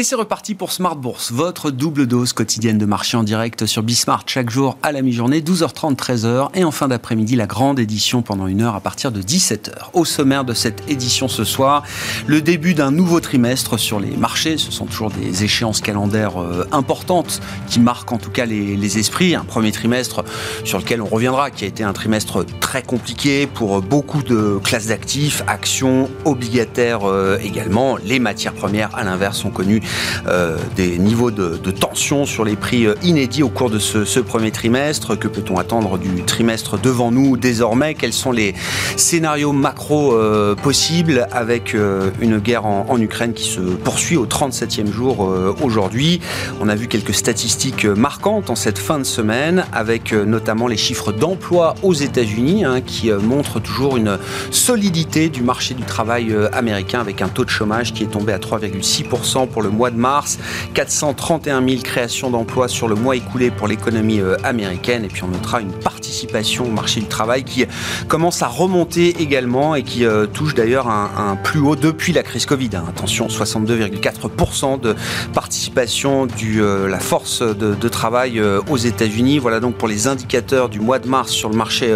Et c'est reparti pour Smart Bourse, votre double dose quotidienne de marché en direct sur Bismart chaque jour à la mi-journée, 12h30, 13h. Et en fin d'après-midi, la grande édition pendant une heure à partir de 17h. Au sommaire de cette édition ce soir, le début d'un nouveau trimestre sur les marchés. Ce sont toujours des échéances calendaires euh, importantes qui marquent en tout cas les, esprits. Un premier trimestre sur lequel on reviendra, qui a été un trimestre très compliqué pour beaucoup de classes d'actifs, actions, obligataires euh, également. Les matières premières, à l'inverse, ont connu euh, des niveaux de, tension sur les prix euh, inédits au cours de ce, premier trimestre. Que peut-on attendre du trimestre devant nous désormais? Quels sont les scénarios macro euh, possibles avec une guerre en, Ukraine qui se poursuit au 37e jour aujourd'hui? On a vu quelques statistiques marquantes en cette fin de semaine avec notamment les chiffres d'emploi aux États-Unis hein, qui montrent toujours une solidité du marché du travail américain avec un taux de chômage qui est tombé à 3,6% pour le mois de mars. 431 000 créations d'emplois sur le mois écoulé pour l'économie euh, américaine. Et puis on notera une participation au marché du travail qui commence à remonter également et qui euh, touche d'ailleurs un, plus haut depuis la crise Covid. Hein. Attention, 62,4% de participation de euh, la force de, travail aux États-Unis. Voilà donc pour les indicateurs du mois de mars sur le marché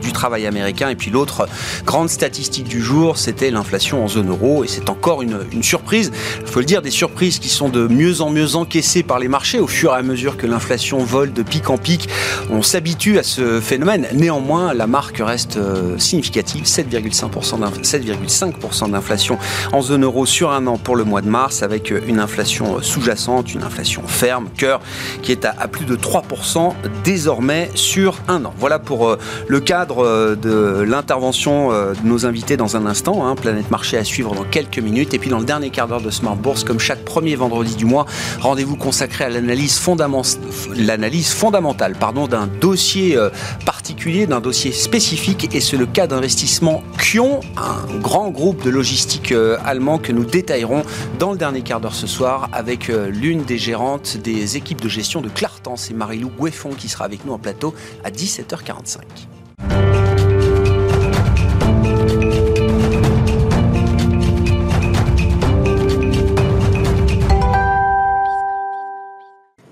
du travail américain. Et puis l'autre grande statistique du jour, c'était l'inflation en zone euro. Et c'est encore une, une surprise. Il faut le dire, des surprises qui sont de mieux en mieux encaissées par les marchés au fur et à mesure que l'inflation vole de pic en pic. On s'habitue à ce phénomène. Néanmoins, la marque reste euh, significative, 7,5% d'inflation en zone euro sur un an pour le mois de mars, avec euh, une inflation sous-jacente, une inflation ferme, cœur, qui est à, plus de 3% désormais sur un an. Voilà pour euh, le cadre de l'intervention de nos invités dans un instant. Hein. Planète Marché à suivre dans quelques minutes. Et puis dans le dernier quart d'heure de Smart Bourse, comme chaque premier vendredi du mois. Rendez-vous consacré à l'analyse fondamentale d'un dossier euh, particulier, d'un dossier spécifique. Et c'est le cas d'investissement Kion, un grand groupe de logistique euh, allemand que nous détaillerons dans le dernier quart d'heure ce soir avec euh, l'une des gérantes des équipes de gestion de Clartan. C'est Marilou Gueffon qui sera avec nous en plateau à 17h45.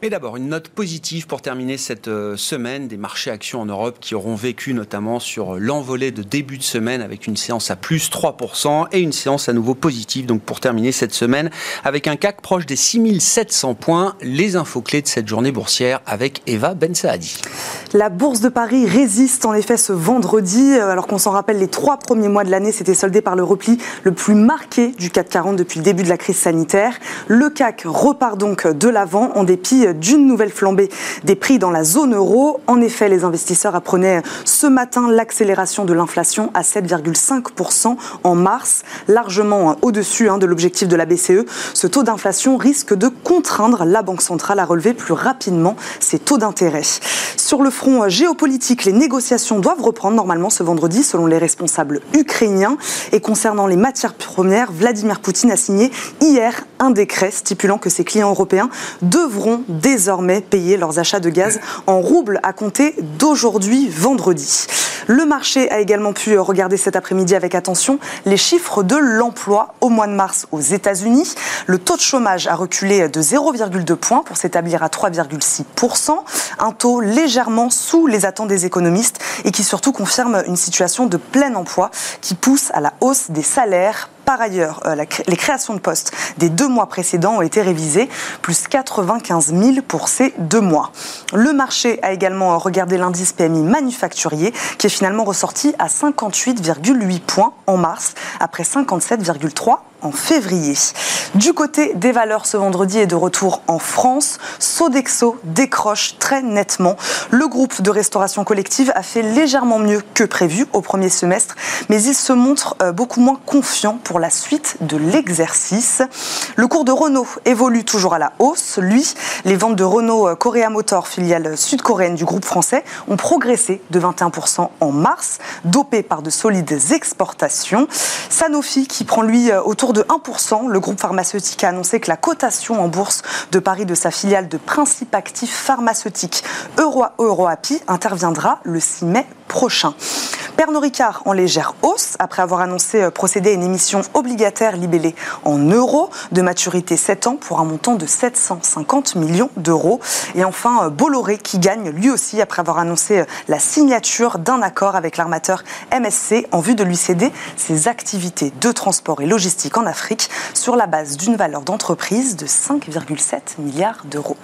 Mais d'abord, une note positive pour terminer cette euh, semaine des marchés actions en Europe qui auront vécu notamment sur l'envolée de début de semaine avec une séance à plus 3% et une séance à nouveau positive. Donc pour terminer cette semaine avec un CAC proche des 6700 points, les infos clés de cette journée boursière avec Eva Ben Saadi. La bourse de Paris résiste en effet ce vendredi, euh, alors qu'on s'en rappelle les trois premiers mois de l'année, c'était soldé par le repli le plus marqué du CAC 40 depuis le début de la crise sanitaire. Le CAC repart donc de l'avant en dépit d'une nouvelle flambée des prix dans la zone euro. En effet, les investisseurs apprenaient ce matin l'accélération de l'inflation à 7,5% en mars, largement au-dessus hein, de l'objectif de la BCE. Ce taux d'inflation risque de contraindre la Banque centrale à relever plus rapidement ses taux d'intérêt. Sur le front géopolitique, les négociations doivent reprendre normalement ce vendredi selon les responsables ukrainiens. Et concernant les matières premières, Vladimir Poutine a signé hier un décret stipulant que ses clients européens devront désormais payer leurs achats de gaz en roubles à compter d'aujourd'hui vendredi. Le marché a également pu regarder cet après-midi avec attention les chiffres de l'emploi au mois de mars aux États-Unis. Le taux de chômage a reculé de 0,2 points pour s'établir à 3,6%, un taux légèrement sous les attentes des économistes et qui surtout confirme une situation de plein emploi qui pousse à la hausse des salaires par ailleurs, euh, les créations de postes des deux mois précédents ont été révisées, plus 95 000 pour ces deux mois. Le marché a également regardé l'indice PMI manufacturier, qui est finalement ressorti à 58,8 points en mars, après 57,3 en février. Du côté des valeurs, ce vendredi est de retour en France. Sodexo décroche très nettement. Le groupe de restauration collective a fait légèrement mieux que prévu au premier semestre, mais il se montre euh, beaucoup moins confiant pour la suite de l'exercice. Le cours de Renault évolue toujours à la hausse. Lui, les ventes de Renault euh, Korea Motor, filiale sud-coréenne du groupe français, ont progressé de 21% en mars, dopé par de solides exportations. Sanofi, qui prend lui euh, autour de 1%. Le groupe pharmaceutique a annoncé que la cotation en bourse de Paris de sa filiale de principe actif pharmaceutique Euro Euroapi interviendra le 6 mai prochain. Pernod Ricard en légère hausse après avoir annoncé euh, procéder à une émission obligataire libellée en euros de maturité 7 ans pour un montant de 750 millions d'euros. Et enfin, euh, Bolloré qui gagne lui aussi après avoir annoncé euh, la signature d'un accord avec l'armateur MSC en vue de lui céder ses activités de transport et logistique en Afrique sur la base d'une valeur d'entreprise de 5,7 milliards d'euros.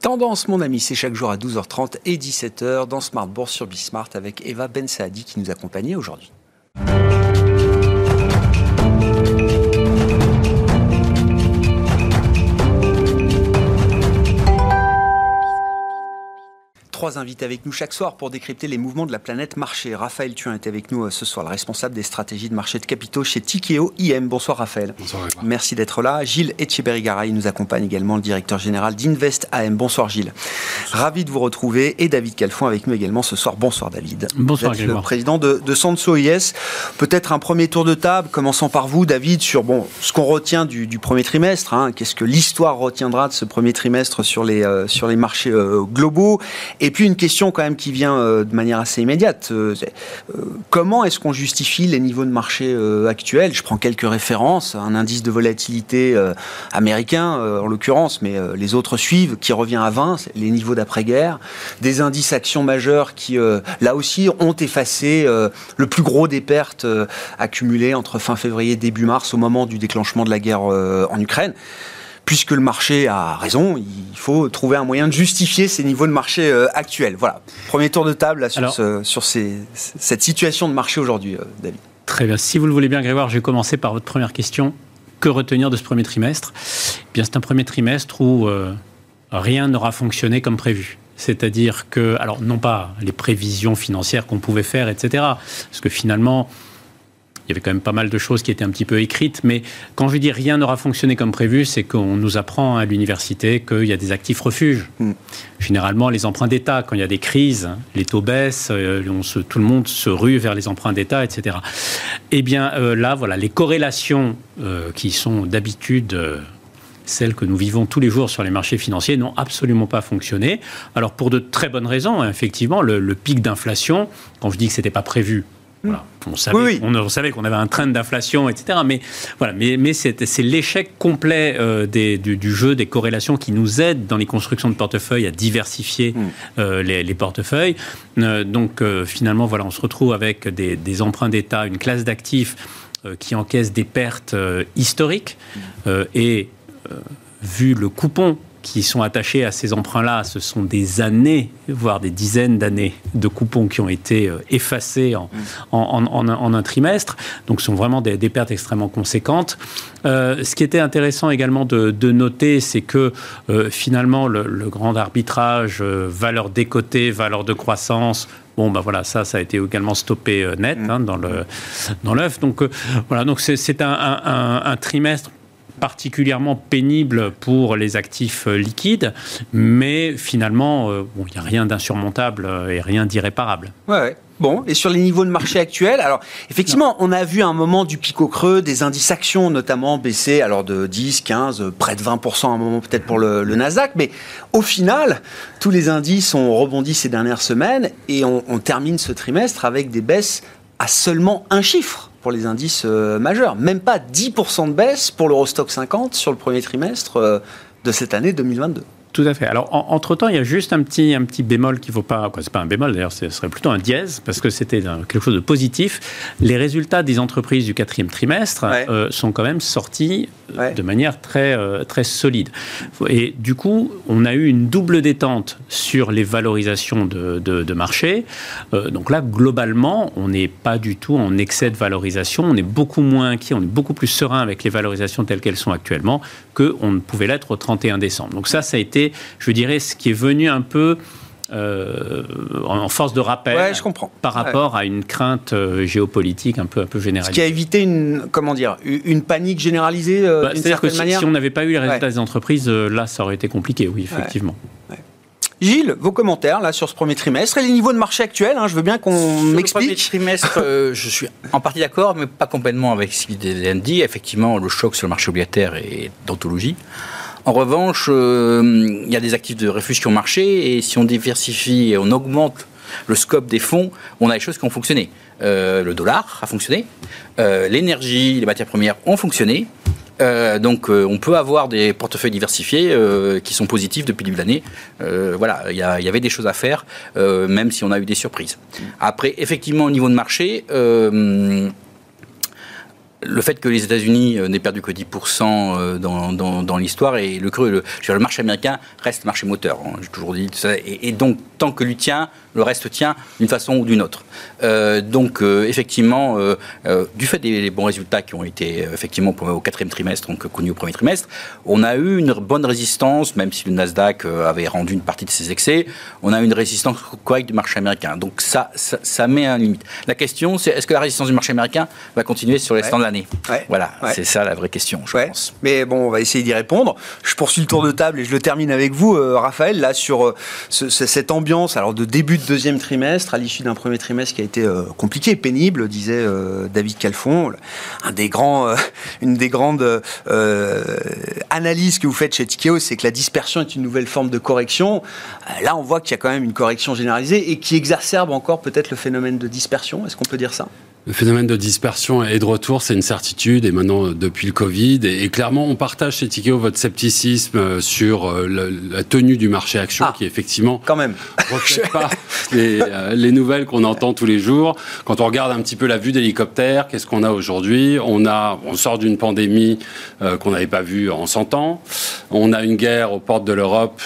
Tendance, mon ami, c'est chaque jour à 12h30 et 17h dans Smart Bourse sur Bismart avec Eva Ben Saadi qui nous accompagnait aujourd'hui. Trois invités avec nous chaque soir pour décrypter les mouvements de la planète marché. Raphaël Thuin est avec nous euh, ce soir, le responsable des stratégies de marché de capitaux chez Tikeo IM. Bonsoir Raphaël. Bonsoir. Merci d'être là. Gilles Etcheberry-Garay nous accompagne également, le directeur général d'Invest AM. Bonsoir Gilles. Ravi de vous retrouver. Et David Calfon avec nous également ce soir. Bonsoir David. Bonsoir vous êtes le président de, de Sanso IS. Peut-être un premier tour de table, commençant par vous David, sur bon, ce qu'on retient du, du, premier trimestre. Hein. Qu'est-ce que l'histoire retiendra de ce premier trimestre sur les, euh, sur les marchés euh, globaux? Et et puis une question quand même qui vient euh, de manière assez immédiate. Euh, euh, comment est-ce qu'on justifie les niveaux de marché actuels? Je prends quelques références. Un indice de volatilité américain, en l'occurrence, mais les autres suivent, qui revient à 20, les niveaux d'après-guerre. Des indices actions majeurs qui, là aussi, ont effacé le plus gros des pertes accumulées entre fin février et début mars au moment du déclenchement de la guerre en Ukraine puisque le marché a raison, il faut trouver un moyen de justifier ces niveaux de marché euh, actuels. Voilà, premier tour de table sur, sur cette situation de marché aujourd'hui, euh, David. Très bien. Si vous le voulez bien, Grégoire, je vais commencer par votre première question. Que retenir de ce premier trimestre? Eh Bien, c'est un premier trimestre où euh, rien n'aura fonctionné comme prévu. C'est-à-dire que, alors non pas les prévisions financières qu'on pouvait faire, etc. Parce que finalement, il y avait quand même pas mal de choses qui étaient un petit peu écrites, mais quand je dis rien n'aura fonctionné comme prévu, c'est qu'on nous apprend à l'université qu'il y a des actifs refuges. Mm. Généralement, les emprunts d'État, quand il y a des crises, les taux baissent, euh, tout le monde se rue vers les emprunts d'État, etc. Eh bien, euh, là, voilà, les corrélations euh, qui sont d'habitude celles que nous vivons tous les jours sur les marchés financiers n'ont absolument pas fonctionné. Alors pour de très bonnes raisons, hein, effectivement, le, le pic d'inflation, quand je dis que c'était pas prévu, on, savait, qu'on avait un train d'inflation, etc. Mais voilà, mais, mais c'est l'échec complet euh, du, jeu des corrélations qui nous aide dans les constructions de portefeuilles à diversifier mm. euh, les, portefeuilles. Euh, donc finalement, voilà, on se retrouve avec des, des emprunts d'État, une classe d'actifs qui encaisse des pertes historiques mm. et vu le coupon qui sont attachés à ces emprunts-là, ce sont des années, voire des dizaines d'années de coupons qui ont été euh, effacés en, en, un trimestre. Donc, ce sont vraiment des, pertes extrêmement conséquentes. Euh, ce qui était intéressant également de, noter, c'est que euh, finalement, le, grand arbitrage, valeur décotée, valeur de croissance, Bon, ben voilà, ça, ça a été également stoppé net mmh. hein, dans le dans l'œuf. Donc voilà, donc c'est un, un, un, trimestre particulièrement pénible pour les actifs liquides, mais finalement, euh, il n'y a rien d'insurmontable et rien d'irréparable. Ouais, Bon, et sur les niveaux de marché actuels, alors effectivement, on a vu un moment du pic au creux, des indices actions notamment baisser alors de 10, 15, près de 20% à un moment peut-être pour le, Nasdaq, mais au final, tous les indices ont rebondi ces dernières semaines et on termine ce trimestre avec des baisses à seulement un chiffre pour les indices euh, majeurs. Même pas 10% de baisse pour l'Eurostock 50 sur le premier trimestre euh, de cette année 2022. Tout à fait. Alors, entre-temps, il y a juste un petit, un petit bémol qui ne vaut pas... Quoi, c'est pas un bémol, d'ailleurs, ce serait plutôt un dièse, parce que c'était quelque chose de positif. Les résultats des entreprises du quatrième trimestre euh, sont quand même sortis de manière très, euh, très solide. Et du coup, on a eu une double détente sur les valorisations de, de, marché. Euh, donc là, globalement, on n'est pas du tout en excès de valorisation. On est beaucoup moins inquiet, on est beaucoup plus serein avec les valorisations telles qu'elles sont actuellement qu'on ne pouvait l'être au 31 décembre. Donc ça, ça a été, je dirais, ce qui est venu un peu euh, en force de rappel je comprends. par rapport à une crainte euh, géopolitique un peu, un peu généralisée. Ce qui a évité une, comment dire, une panique généralisée euh, bah, C'est-à-dire que si, on n'avait pas eu les résultats des entreprises, là, ça aurait été compliqué, oui, effectivement. Gilles, vos commentaires là sur ce premier trimestre et les niveaux de marché actuels. Hein, je veux bien qu'on m'explique. Le premier trimestre, je suis en partie d'accord, mais pas complètement avec ce qu'il dit. Effectivement, le choc sur le marché obligataire est d'anthologie. En revanche, euh, il y a des actifs de refuge qui ont marché et si on diversifie et on augmente le scope des fonds, on a des choses qui ont fonctionné. le dollar a fonctionné, l'énergie, les matières premières ont fonctionné. donc, on peut avoir des portefeuilles diversifiés qui sont positifs depuis le début de l'année. voilà, il y, avait des choses à faire, même si on a eu des surprises. Après, effectivement, au niveau de marché, le fait que les États-Unis euh, n'aient perdu que 10% euh, dans, dans, l'histoire et le, le, le marché américain reste marché moteur. Hein, j'ai toujours dit ça. Et, donc, tant que lui tient, le reste tient d'une façon ou d'une autre. Euh, donc, effectivement, du fait des, bons résultats qui ont été effectivement au quatrième trimestre, donc connus au premier trimestre, on a eu une bonne résistance, même si le Nasdaq avait rendu une partie de ses excès, on a eu une résistance correcte du marché américain. Donc, ça, ça, met un limite. La question, c'est est-ce que la résistance du marché américain va continuer sur les standards voilà, c'est ça la vraie question, je pense. Mais bon, on va essayer d'y répondre. Je poursuis le tour de table et je le termine avec vous, euh, Raphaël, là sur euh, cette ambiance alors de début de deuxième trimestre, à l'issue d'un premier trimestre qui a été euh, compliqué, pénible, disait David Calfon. Grands, une des grandes analyses que vous faites chez Tikeo, c'est que la dispersion est une nouvelle forme de correction. là, on voit qu'il y a quand même une correction généralisée et qui exacerbe encore peut-être le phénomène de dispersion. Est-ce qu'on peut dire ça? Le phénomène de dispersion est de retour, c'est une certitude, et maintenant euh, depuis le Covid. Et, clairement, on partage chez Tikeo votre scepticisme euh, sur euh, la tenue du marché action, ah, qui effectivement quand même reflète pas les, les, nouvelles qu'on entend tous les jours. Quand on regarde un petit peu la vue d'hélicoptère, qu'est-ce qu'on a aujourd'hui? On a, on sort d'une pandémie qu'on n'avait pas vue en 100 ans. On a une guerre aux portes de l'Europe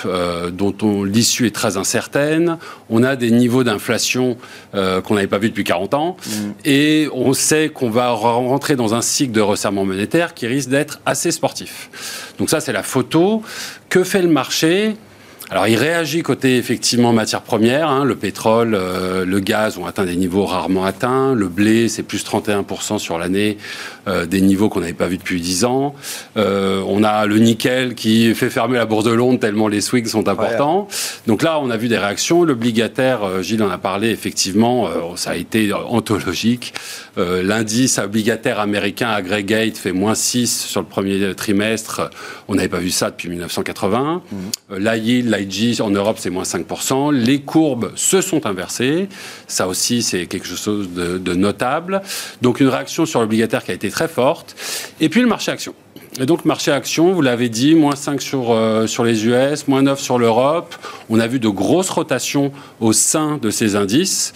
dont l'issue est très incertaine. On a des niveaux d'inflation qu'on n'avait pas vus depuis 40 ans. Mm. Et et on sait qu'on va rentrer dans un cycle de resserrement monétaire qui risque d'être assez sportif. Donc ça, c'est la photo. Que fait le marché? Alors il réagit côté effectivement matières premières, hein. le pétrole, euh, le gaz ont atteint des niveaux rarement atteints, le blé c'est plus 31% sur l'année, euh, des niveaux qu'on n'avait pas vus depuis 10 ans. Euh, on a le nickel qui fait fermer la bourse de Londres tellement les swings sont importants. Donc là on a vu des réactions, l'obligataire, Gilles en a parlé effectivement, ça a été anthologique. L'indice obligataire américain aggregate fait moins 6 sur le premier trimestre, on n'avait pas vu ça depuis 1980. Mmh. L'IG en Europe, c'est moins 5%. Les courbes se sont inversées. Ça aussi, c'est quelque chose de, notable. Donc, une réaction sur l'obligataire qui a été très forte. Et puis, le marché action. Et donc, marché action, vous l'avez dit, moins 5 sur, euh, sur les US, moins 9 sur l'Europe. On a vu de grosses rotations au sein de ces indices.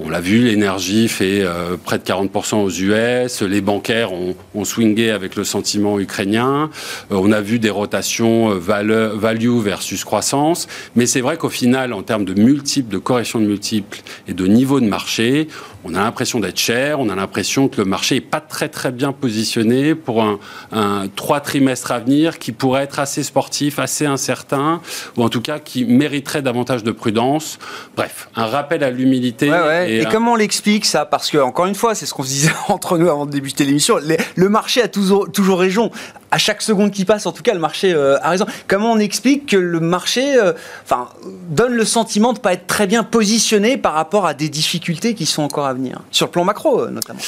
On l'a vu, l'énergie fait euh, près de 40% aux US, les bancaires ont, ont, swingé avec le sentiment ukrainien, euh, on a vu des rotations euh, value versus croissance, mais c'est vrai qu'au final, en termes de multiples, de correction de multiples et de niveau de marché, on a l'impression d'être cher, on a l'impression que le marché n'est pas très très bien positionné pour un, un, trois trimestres à venir qui pourrait être assez sportif, assez incertain, ou en tout cas qui mériterait davantage de prudence. Bref, un rappel à l'humilité. Et, comment on l'explique ça? Parce que encore une fois, c'est ce qu'on se disait entre nous avant de débuter l'émission. Le marché a toujours, toujours raison. À chaque seconde qui passe, en tout cas, le marché euh, a raison. Comment on explique que le marché, euh, enfin, donne le sentiment de pas être très bien positionné par rapport à des difficultés qui sont encore à venir? Sur le plan macro, euh, notamment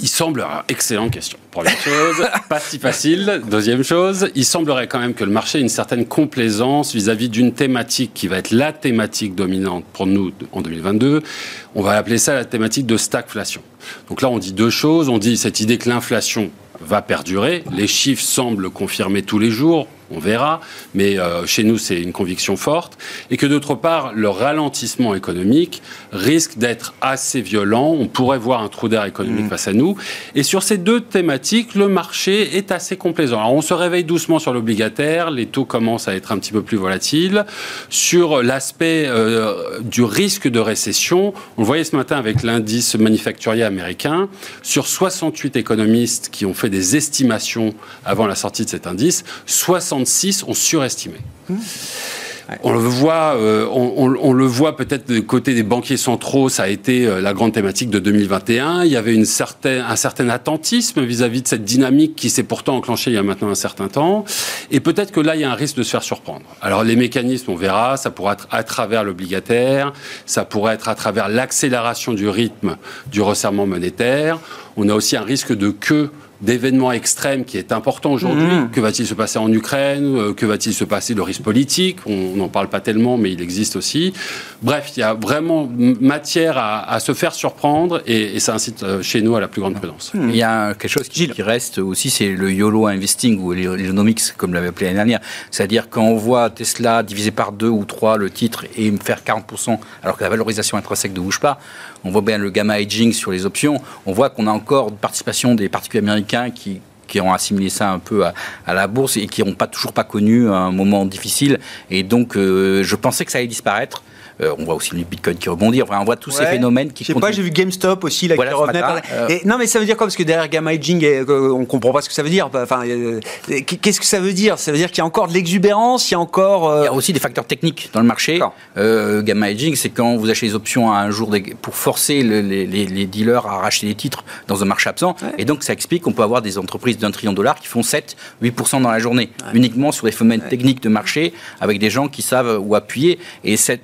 il semble, excellente question. Première chose, pas si facile. Deuxième chose, il semblerait quand même que le marché ait une certaine complaisance vis-à-vis d'une thématique qui va être la thématique dominante pour nous en 2022. On va appeler ça la thématique de stagflation. Donc là, on dit deux choses. On dit cette idée que l'inflation va perdurer. Les chiffres semblent confirmer tous les jours on verra, mais euh, chez nous c'est une conviction forte, et que d'autre part le ralentissement économique risque d'être assez violent, on pourrait voir un trou d'air économique mmh. face à nous, et sur ces deux thématiques, le marché est assez complaisant. Alors on se réveille doucement sur l'obligataire, les taux commencent à être un petit peu plus volatiles, sur l'aspect euh, du risque de récession, on le voyait ce matin avec l'indice manufacturier américain, sur 68 économistes qui ont fait des estimations avant la sortie de cet indice, 60 ont surestimé. On le voit, euh, on, le voit peut-être du côté des banquiers centraux, ça a été euh, la grande thématique de 2021. Il y avait une certaine, un certain attentisme vis-à-vis de cette dynamique qui s'est pourtant enclenchée il y a maintenant un certain temps. Et peut-être que là, il y a un risque de se faire surprendre. Alors les mécanismes, on verra, ça pourrait être à travers l'obligataire, ça pourrait être à travers l'accélération du rythme du resserrement monétaire. On a aussi un risque de queue d'événements extrêmes qui est important aujourd'hui. Mhm. Que va-t-il se passer en Ukraine? Euh, Que va-t-il se passer le risque politique On n'en parle pas tellement, mais il existe aussi. Bref, il y a vraiment matière à, se faire surprendre et, ça incite euh, chez nous à la plus grande prudence. Il y a quelque chose qui, qui reste aussi, c'est le YOLO investing ou l'economics, comme l'avait appelé l'année dernière. C'est-à-dire quand on voit Tesla divisé par deux ou trois le titre et me faire 40% alors que la valorisation intrinsèque ne bouge pas, on voit bien le gamma hedging sur les options, on voit qu'on a encore une participation des particuliers américains qui qui ont assimilé ça un peu à, la bourse et qui n'ont pas toujours pas connu un moment difficile. Et donc, euh, je pensais que ça allait disparaître. Euh, on voit aussi le Bitcoin qui rebondit. Enfin, on voit tous ces phénomènes qui. Je sais pas, j'ai vu GameStop aussi là, qui revenait. Euh, non, mais ça veut dire quoi? Parce que derrière gamma hedging, euh, on comprend pas ce que ça veut dire. Enfin, qu'est-ce que ça veut dire? Ça veut dire qu'il y a encore de l'exubérance, il y a encore. Il y a aussi des facteurs techniques dans le marché. gamma hedging, c'est quand vous achetez des options à un jour pour forcer les, dealers à racheter des titres dans un marché absent. Et donc, ça explique qu'on peut avoir des entreprises d'un trillion de dollars qui font 7, 8% dans la journée, uniquement sur des phénomènes techniques de marché avec des gens qui savent où appuyer. Et ça,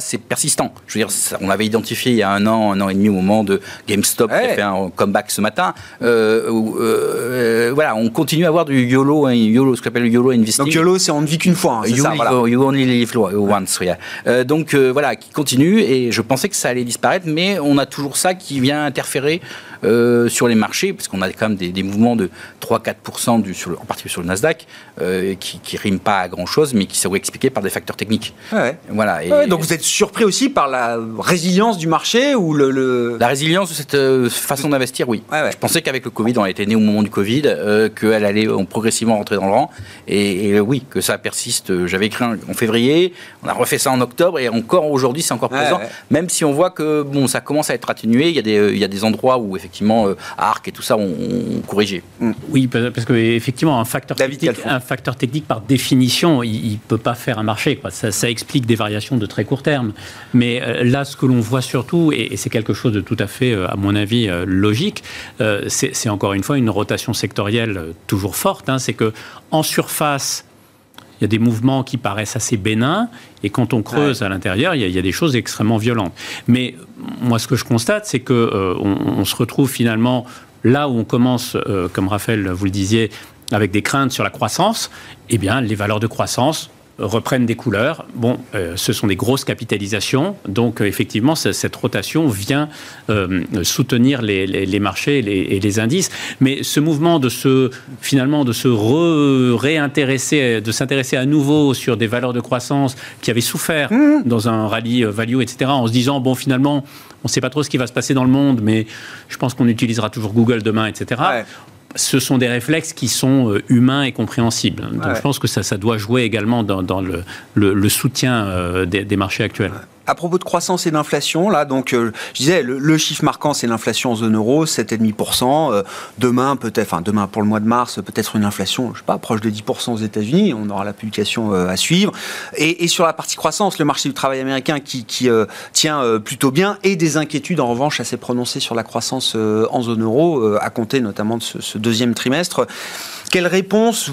c'est persistant. Je veux dire, on l'avait identifié il y a un an, un an et demi au moment de GameStop qui a fait un comeback ce matin. Euh, euh, voilà, on continue à avoir du YOLO, YOLO ce qu'on appelle le YOLO investing. Donc YOLO, c'est on ne vit qu'une fois. Hein, you, ça, voilà. you, only live once. Euh, donc voilà, qui continue et je pensais que ça allait disparaître, mais on a toujours ça qui vient interférer euh, sur les marchés, parce qu'on a quand même des, mouvements de 3-4%, du, sur en particulier sur le Nasdaq, euh, qui ne riment pas à grand-chose, mais qui sont expliqués par des facteurs techniques. Voilà, et, donc vous êtes surpris aussi par la résilience du marché ou le, La résilience de cette euh, façon d'investir, oui. Je pensais qu'avec le Covid, on était né au moment du Covid, qu'elle allait progressivement rentrer dans le rang, et, oui, que ça persiste. J'avais écrit en février, on a refait ça en octobre, et encore aujourd'hui, c'est encore présent, même si on voit que bon, ça commence à être atténué, il y a des, il y a des endroits où effectivement effectivement, euh, ARC et tout ça ont, corrigé. Mm. Oui, parce qu'effectivement, un facteur, technique, un facteur technique, par définition, il ne peut pas faire un marché. Ça, explique des variations de très court terme. Mais euh, là, ce que l'on voit surtout, et, c'est quelque chose de tout à fait, euh, à mon avis, logique, c'est encore une fois une rotation sectorielle toujours forte. Hein. c'est que en surface, il y a des mouvements qui paraissent assez bénins, et quand on creuse à l'intérieur, il, y, a des choses extrêmement violentes. Mais moi, ce que je constate, c'est que euh, on, se retrouve finalement là où on commence, euh, comme Raphaël vous le disiez, avec des craintes sur la croissance. Eh bien, les valeurs de croissance reprennent des couleurs. Bon, euh, ce sont des grosses capitalisations, donc euh, effectivement, cette rotation vient euh, soutenir les, marchés et les, indices. Mais ce mouvement de se finalement de se réintéresser, de s'intéresser à nouveau sur des valeurs de croissance qui avaient souffert mmh. dans un rallye value, etc., en se disant bon, finalement, on ne sait pas trop ce qui va se passer dans le monde, mais je pense qu'on utilisera toujours Google demain, etc ce sont des réflexes qui sont euh, humains et compréhensibles. Donc je pense que ça, ça doit jouer également dans, le, soutien euh, des, marchés actuels à propos de croissance et d'inflation, là, donc, euh, je disais, le, chiffre marquant, c'est l'inflation en zone euro, 7,5%. Euh, demain, peut-être, enfin, demain pour le mois de mars, peut-être une inflation, je sais pas, proche de 10% aux États-Unis. On aura la publication euh, à suivre. Et, sur la partie croissance, le marché du travail américain qui, tient plutôt bien et des inquiétudes, en revanche, assez prononcées sur la croissance en zone euro, à compter notamment de ce, ce deuxième trimestre. Quelle réponse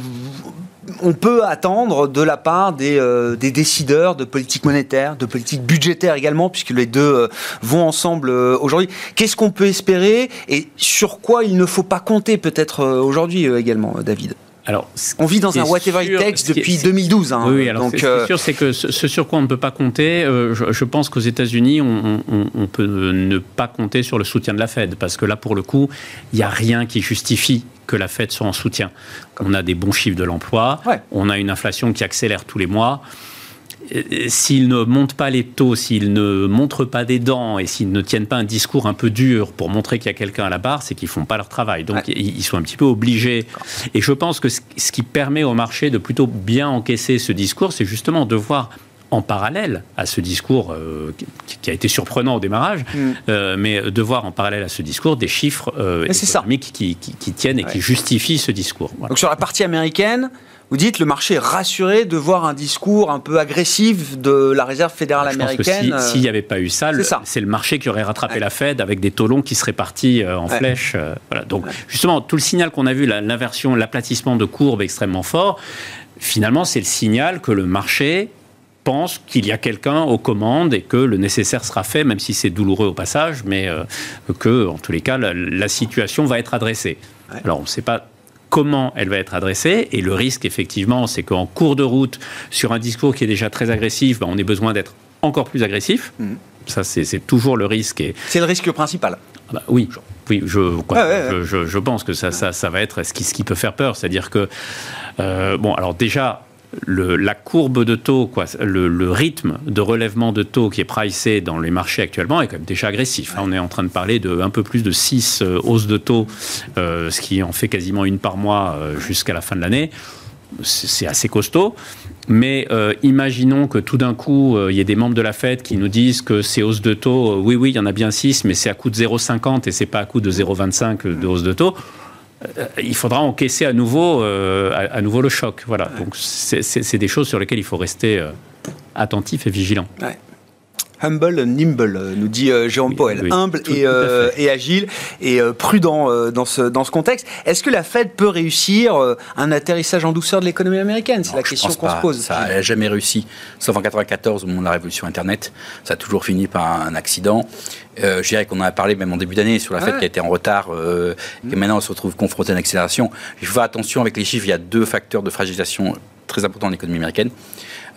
on peut attendre de la part euh, des, décideurs de politique monétaire, de politique budgétaire également, puisque les deux euh, vont ensemble euh, aujourd'hui. Qu'est-ce qu'on peut espérer et sur quoi il ne faut pas compter peut-être aujourd'hui également, David? Alors, on vit dans un whatever it takes depuis 2012. Hein, oui, alors donc, ce sûr, c'est que ce, sur quoi on ne peut pas compter, je, pense qu'aux États-Unis, on, on, peut ne pas compter sur le soutien de la Fed, parce que là, pour le coup, il n'y a rien qui justifie que la Fed soit en soutien. On a des bons chiffres de l'emploi, on a une inflation qui accélère tous les mois. S'ils ne montent pas les taux, s'ils ne montrent pas des dents et s'ils ne tiennent pas un discours un peu dur pour montrer qu'il y a quelqu'un à la barre, c'est qu'ils font pas leur travail. Donc ils sont un petit peu obligés. Et je pense que ce qui permet au marché de plutôt bien encaisser ce discours, c'est justement de voir en parallèle à ce discours euh, qui a été surprenant au démarrage, mm. euh, mais de voir en parallèle à ce discours des chiffres euh, économiques qui, tiennent et qui justifient ce discours. Donc sur la partie américaine, vous dites le marché est rassuré de voir un discours un peu agressif de la réserve fédérale américaine. S'il n'y avait pas eu ça, c'est le marché qui aurait rattrapé la Fed avec des taux longs qui seraient partis en flèche. voilà. Donc justement, tout le signal qu'on a vu, l'inversion, l'aplatissement de courbes extrêmement fort, finalement, c'est le signal que le marché pense qu'il y a quelqu'un aux commandes et que le nécessaire sera fait, même si c'est douloureux au passage, mais euh, que, en tous les cas, la, situation va être adressée. Alors, on ne sait pas comment elle va être adressée. Et le risque, effectivement, c'est qu'en cours de route, sur un discours qui est déjà très agressif, ben, on ait besoin d'être encore plus agressif. Mmh. Ça, c'est toujours le risque. Et... C'est le risque principal. Ah bah oui, oui, je, je, je, pense que ça, ça, ça, va être ce qui, ce qui peut faire peur. C'est-à-dire que, euh, bon, alors déjà, la courbe de taux, quoi, le, rythme de relèvement de taux qui est pricé dans les marchés actuellement est quand même déjà agressif. On est en train de parler de un peu plus de 6 euh, hausses de taux, euh, ce qui en fait quasiment une par mois euh, jusqu'à la fin de l'année. C'est assez costaud. Mais imaginons que tout d'un coup, il y ait des membres de la Fed qui nous disent que ces hausses de taux, oui, oui, il y en a bien 6, mais c'est à coût de 0,50 et c'est pas à coût de 0,25 de hausse de taux. Euh, il faudra encaisser à nouveau, euh, à, nouveau le choc. Voilà. Donc c'est des choses sur lesquelles il faut rester euh, attentif et vigilant. Humble, nimble, nous dit Jérôme Poel. Humble et, agile et prudent dans, ce, dans ce contexte. Est-ce que la Fed peut réussir un atterrissage en douceur de l'économie américaine? C'est la question qu'on se pose. Ça n'a jamais réussi, sauf en 1994 au moment de la révolution Internet. Ça a toujours fini par un accident. Euh, je dirais qu'on en a parlé même en début d'année sur la fête qui a été en retard, euh, et maintenant on se retrouve confronté à une accélération. Il faut faire attention avec les chiffres, il y a deux facteurs de fragilisation très importants dans l'économie américaine.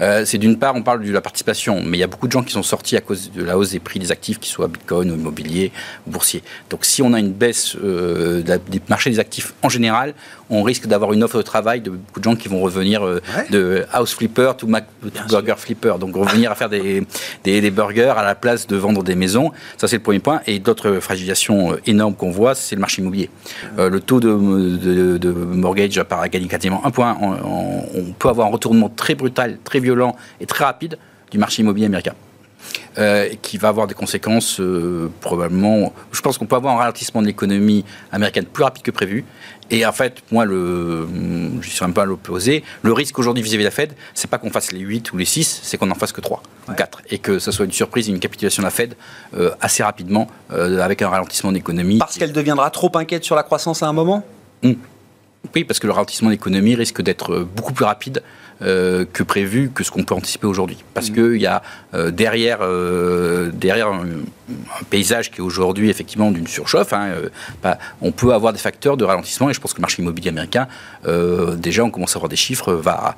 Euh, c'est d'une part, on parle de la participation, mais il y a beaucoup de gens qui sont sortis à cause de la hausse des prix des actifs, qu'ils soient bitcoin ou immobilier ou boursier. Donc si on a une baisse euh, des marchés des actifs en général, on risque d'avoir une offre de travail de beaucoup de gens qui vont revenir euh, de house flipper to, Mac, burger flipper. Donc revenir à faire des, des, burgers à la place de vendre des maisons. Ça, c'est le premier point. Et d'autres fragilisations énormes qu'on voit, c'est le marché immobilier. le taux de, de, de mortgage a gagné quasiment un point. On, on peut avoir un retournement très brutal, très violent et très rapide du marché immobilier américain. Euh, qui va avoir des conséquences euh, probablement. Je pense qu'on peut avoir un ralentissement de l'économie américaine plus rapide que prévu. Et en fait, moi, le, je suis un peu à l'opposé. Le risque aujourd'hui vis-à-vis de la Fed, c'est pas qu'on fasse les 8 ou les 6, c'est qu'on en fasse que 3 ou 4. Et que ce soit une surprise, une capitulation de la Fed euh, assez rapidement, avec un ralentissement de l'économie. Parce qu'elle deviendra trop inquiète sur la croissance à un moment? Mmh. Oui, parce que le ralentissement de l'économie risque d'être beaucoup plus rapide euh, que prévu, que ce qu'on peut anticiper aujourd'hui. Parce mmh. qu'il y a euh, derrière, euh, derrière un, paysage qui est aujourd'hui effectivement d'une surchauffe, hein, bah, on peut avoir des facteurs de ralentissement et je pense que le marché immobilier américain, déjà on commence à avoir des chiffres, va,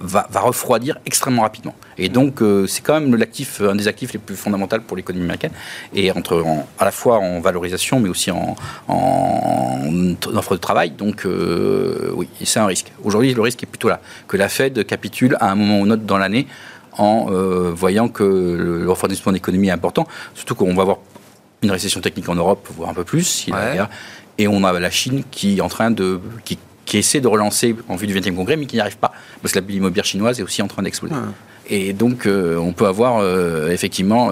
va, refroidir extrêmement rapidement. Et donc c'est quand même l'actif, un des actifs les plus fondamentaux pour l'économie américaine et entre à la fois en valorisation mais aussi en, offre de travail. Donc oui, c'est un risque. Aujourd'hui le risque est plutôt là, que la Fed capitule à un moment ou un autre dans l'année en euh, voyant que le refroidissement de l'économie est important, surtout qu'on va avoir une récession technique en Europe, voire un peu plus, et on a la Chine qui est en train de qui, essaie de relancer en vue du 20e congrès, mais qui n'y arrive pas, parce que la bulle immobilière chinoise est aussi en train d'exploser. Et donc, euh, on peut avoir euh, effectivement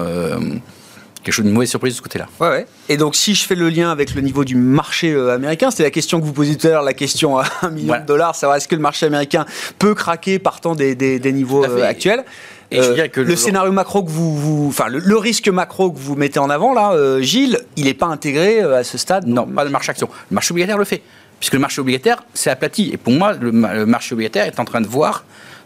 quelque chose, une mauvaise surprise de ce côté-là. Ouais, ouais. Et donc, si je fais le lien avec le niveau du marché américain, c'était la question que vous posiez tout à l'heure, la question à un million de dollars, savoir est-ce que le marché américain peut craquer partant des, des, niveaux euh, actuels et je euh, que le, scénario macro que vous, enfin le, risque macro que vous mettez en avant là, Gilles, il n'est pas intégré à ce stade? Non, pas le marché action. Le marché obligataire le fait, puisque le marché obligataire c'est aplati. Et pour moi, le, marché obligataire est en train de voir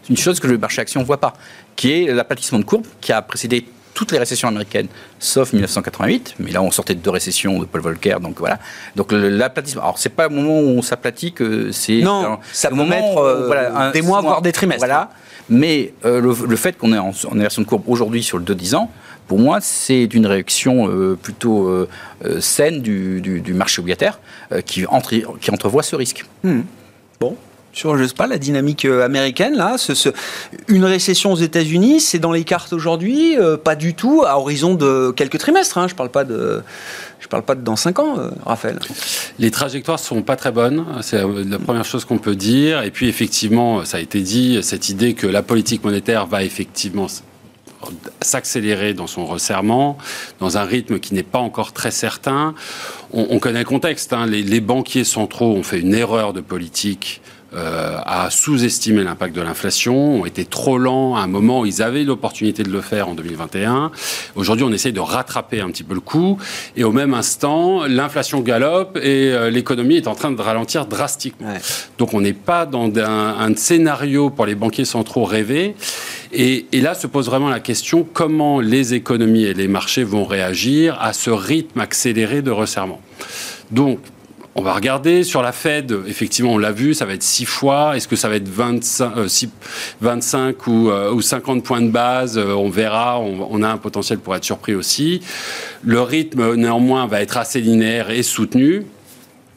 une chose que le marché action ne voit pas, qui est l'aplatissement de courbe qui a précédé toutes les récessions américaines, sauf 1988, mais là on sortait de deux récessions de Paul Volcker, donc voilà. Donc l'aplatissement. Alors c'est pas au moment où on s'aplatit que c'est. Non, ça peut mettre euh, voilà, des mois, voire des trimestres. Voilà. Mais euh, le, fait qu'on est en, en inversion de courbe aujourd'hui sur le 2-10 ans, pour moi, c'est une réaction euh, plutôt saine du, marché obligataire qui, entre, qui entrevoit ce risque. Hmm. Bon, sur, je sais pas, la dynamique euh, américaine, là Une récession aux États-Unis, c'est dans les cartes aujourd'hui euh, Pas du tout, à horizon de quelques trimestres. Hein, je parle pas de... Je parle pas de dans 5 ans, euh, Raphaël. Les trajectoires sont pas très bonnes, c'est la première chose qu'on peut dire. Et puis effectivement, ça a été dit, cette idée que la politique monétaire va effectivement s'accélérer dans son resserrement, dans un rythme qui n'est pas encore très certain. On, connaît le contexte. Hein. Les, banquiers centraux ont fait une erreur de politique euh, à sous-estimer l'impact de l'inflation, ont été trop lents à un moment où ils avaient l'opportunité de le faire en 2021. Aujourd'hui, on essaye de rattraper un petit peu le coup. Et au même instant, l'inflation galope et euh, l'économie est en train de ralentir drastiquement. Donc on n'est pas dans un, scénario pour les banquiers centraux rêvés. Et, et, là se pose vraiment la question comment les économies et les marchés vont réagir à ce rythme accéléré de resserrement? Donc, On va regarder sur la Fed, effectivement, on l'a vu, ça va être 6 fois. Est-ce que ça va être 25, 25 euh, ou, euh, ou, 50 points de base? On verra, on, a un potentiel pour être surpris aussi. Le rythme, néanmoins, va être assez linéaire et soutenu.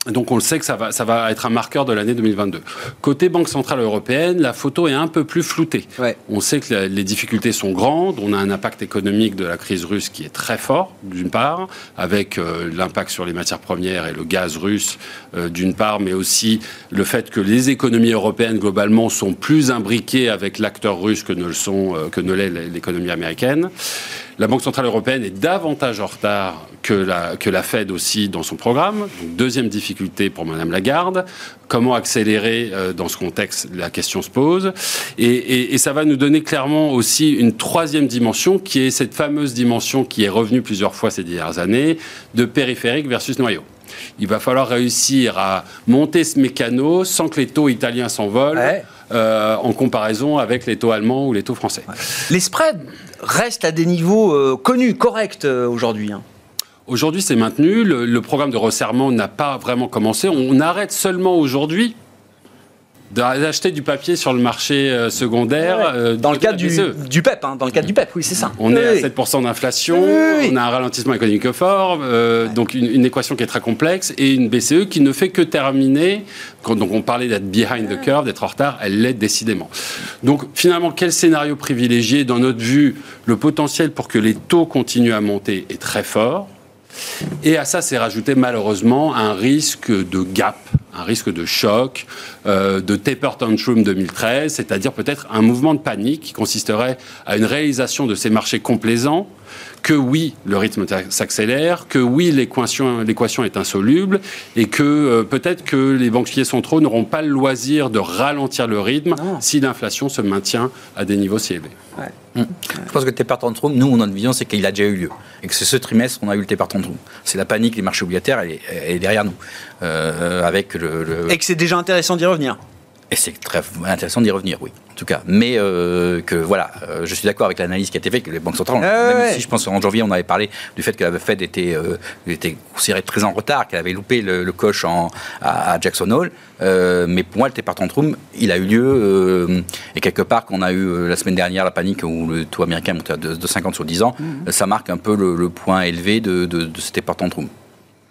Donc on le sait que ça va, ça va être un marqueur de l'année 2022. Côté Banque Centrale Européenne, la photo est un peu plus floutée. On sait que les difficultés sont grandes, on a un impact économique de la crise russe qui est très fort, d'une part, avec euh, l'impact sur les matières premières et le gaz russe, euh, d'une part, mais aussi le fait que les économies européennes, globalement, sont plus imbriquées avec l'acteur russe que ne le sont, euh, que ne l'est l'économie américaine. La Banque Centrale Européenne est davantage en retard que la, que la Fed aussi dans son programme. deuxième difficulté pour Madame Lagarde. Comment accélérer euh, dans ce contexte La question se pose. Et, et, ça va nous donner clairement aussi une troisième dimension qui est cette fameuse dimension qui est revenue plusieurs fois ces dernières années de périphérique versus noyau. Il va falloir réussir à monter ce mécano sans que les taux italiens s'envolent. Euh, en comparaison avec les taux allemands ou les taux français. Les spreads restent à des niveaux euh, connus, corrects euh, aujourd'hui. Hein. Aujourd'hui, c'est maintenu. Le, programme de resserrement n'a pas vraiment commencé. On arrête seulement aujourd'hui d'acheter du papier sur le marché euh, secondaire. Euh, dans le cadre du, du, PEP, hein, dans le cadre du PEP, oui, c'est ça. On est à 7% d'inflation, on a un ralentissement économique fort, euh, donc une, équation qui est très complexe, et une BCE qui ne fait que terminer. Quand, donc on parlait d'être behind the curve, d'être en retard, elle l'est décidément. Donc finalement, quel scénario privilégié Dans notre vue, le potentiel pour que les taux continuent à monter est très fort. Et à ça, c'est rajouté malheureusement un risque de gap, un risque de choc, euh, de taper tantrum 2013, c'est-à-dire peut-être un mouvement de panique qui consisterait à une réalisation de ces marchés complaisants que oui, le rythme s'accélère, que oui, l'équation est insoluble, et que euh, peut-être que les banquiers centraux n'auront pas le loisir de ralentir le rythme si l'inflation se maintient à des niveaux si élevés. Je pense que le taper tantrum, nous, notre vision, c'est qu'il a déjà eu lieu. Et que c'est ce trimestre qu'on a eu le taper tantrum. C'est la panique, les marchés obligataires, elle est, derrière nous. Euh, avec le... Et que c'est déjà intéressant d'y revenir. Et c'est très intéressant d'y revenir, oui, en tout cas. Mais euh, que voilà, euh, je suis d'accord avec l'analyse qui a été faite, que les banques centrales, même si je pense qu'en janvier, on avait parlé du fait que la Fed était, euh, était considérée très en retard, qu'elle avait loupé le, coche en, à, Jackson Hole. mais pour moi, le départ tantrum, il a eu lieu. et quelque part, qu'on a eu la semaine dernière la panique où le taux américain montait de, 50 sur 10 ans, mmh. ça marque un peu le, point élevé de, de, de cet départ tantrum.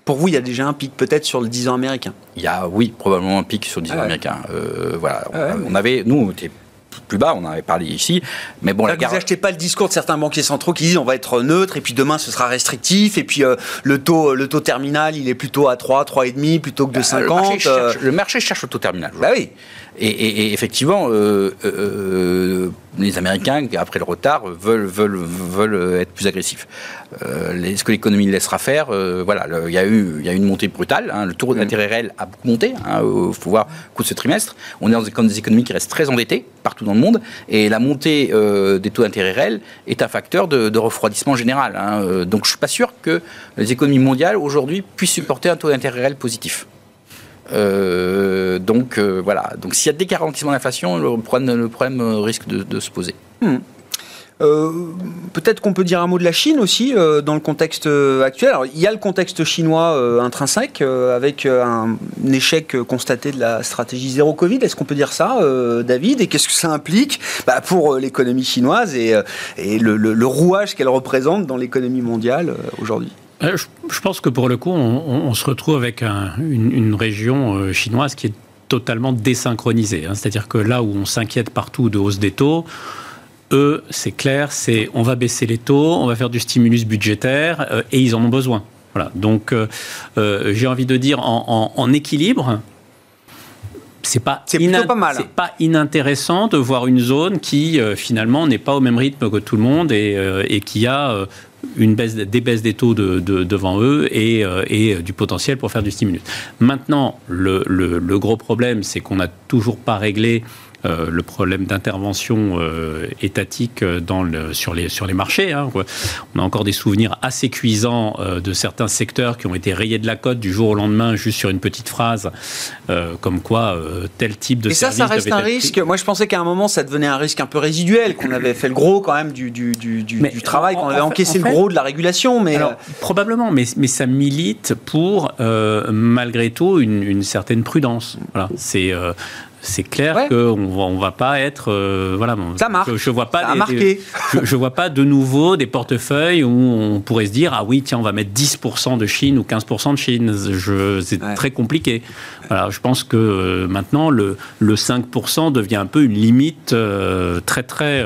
Pour vous, il y a déjà un pic peut-être sur le 10 ans américain Il y a, oui, probablement un pic sur le 10 ans ah américain. Euh, voilà. Ah on, avait, nous, on était plus bas, on en avait parlé ici. Mais bon, la Vous n'achetez pas le discours de certains banquiers centraux qui disent on va être neutre et puis demain ce sera restrictif et puis euh, le, taux, le taux terminal il est plutôt à 3, 3,5 plutôt que de 50. Bah, le marché, cherche, le marché cherche le tôt terminal. Bah oui. Et, effectivement, euh, euh, euh, les Américains, après le retard, veulent, être plus agressifs. Est-ce que l'économie laissera faire Voilà, il y, a eu, une montée brutale. Hein, le taux d'intérêt réel a beaucoup monté. Hein, au cours de ce trimestre. On est dans des économies qui restent très endettées partout dans le monde. Et la montée des taux d'intérêt réel est un facteur de, refroidissement général. Hein, donc je ne suis pas sûr que les économies mondiales aujourd'hui puissent supporter un taux d'intérêt réel positif. Euh, donc euh, voilà. Donc s'il y a des garantissements d'inflation, le problème, le problème risque de, se poser. Hmm. Euh, peut-être qu'on peut dire un mot de la Chine aussi dans le contexte actuel. Alors, il y a le contexte chinois intrinsèque avec un, échec constaté de la stratégie zéro Covid. Est-ce qu'on peut dire ça, David? Et qu'est-ce que ça implique bah, pour l'économie chinoise et le rouage qu'elle représente dans l'économie mondiale aujourd'hui? Euh, je, pense que pour le coup, on, se retrouve avec une, région euh, chinoise qui est totalement désynchronisée. Hein. C'est-à-dire que là où on s'inquiète partout de hausse des taux, eux, c'est clair, c'est on va baisser les taux, on va faire du stimulus budgétaire euh, et ils en ont besoin. Voilà. Donc, j'ai envie de dire en, équilibre, c'est pas, pas, mal. C'est pas inintéressant de voir une zone qui finalement n'est pas au même rythme que tout le monde et, et qui a une baisse, des baisses des taux de, devant eux et, euh, et, du potentiel pour faire du stimulus. Maintenant, le, gros problème, c'est qu'on n'a toujours pas réglé le problème d'intervention étatique dans le, sur, les, sur les marchés. Hein, On a encore des souvenirs assez cuisants de certains secteurs qui ont été rayés de la cote du jour au lendemain juste sur une petite phrase, comme quoi tel type de Et ça, ça reste un risque. Moi, je pensais qu'à un moment, ça devenait un risque un peu résiduel, qu'on avait fait le gros quand même du, du, du, du travail, qu'on avait encaissé le gros de la régulation. Mais probablement, mais, mais ça milite pour malgré tout une, certaine prudence. Voilà, c'est euh, c'est clair qu'on va, on va pas être euh, voilà ça marche je, vois pas ça marqué. je, vois pas de nouveau des portefeuilles où on pourrait se dire ah oui tiens on va mettre 10% de Chine ou 15% de Chine c'est très compliqué voilà je pense que euh, maintenant le, le 5% devient un peu une limite très très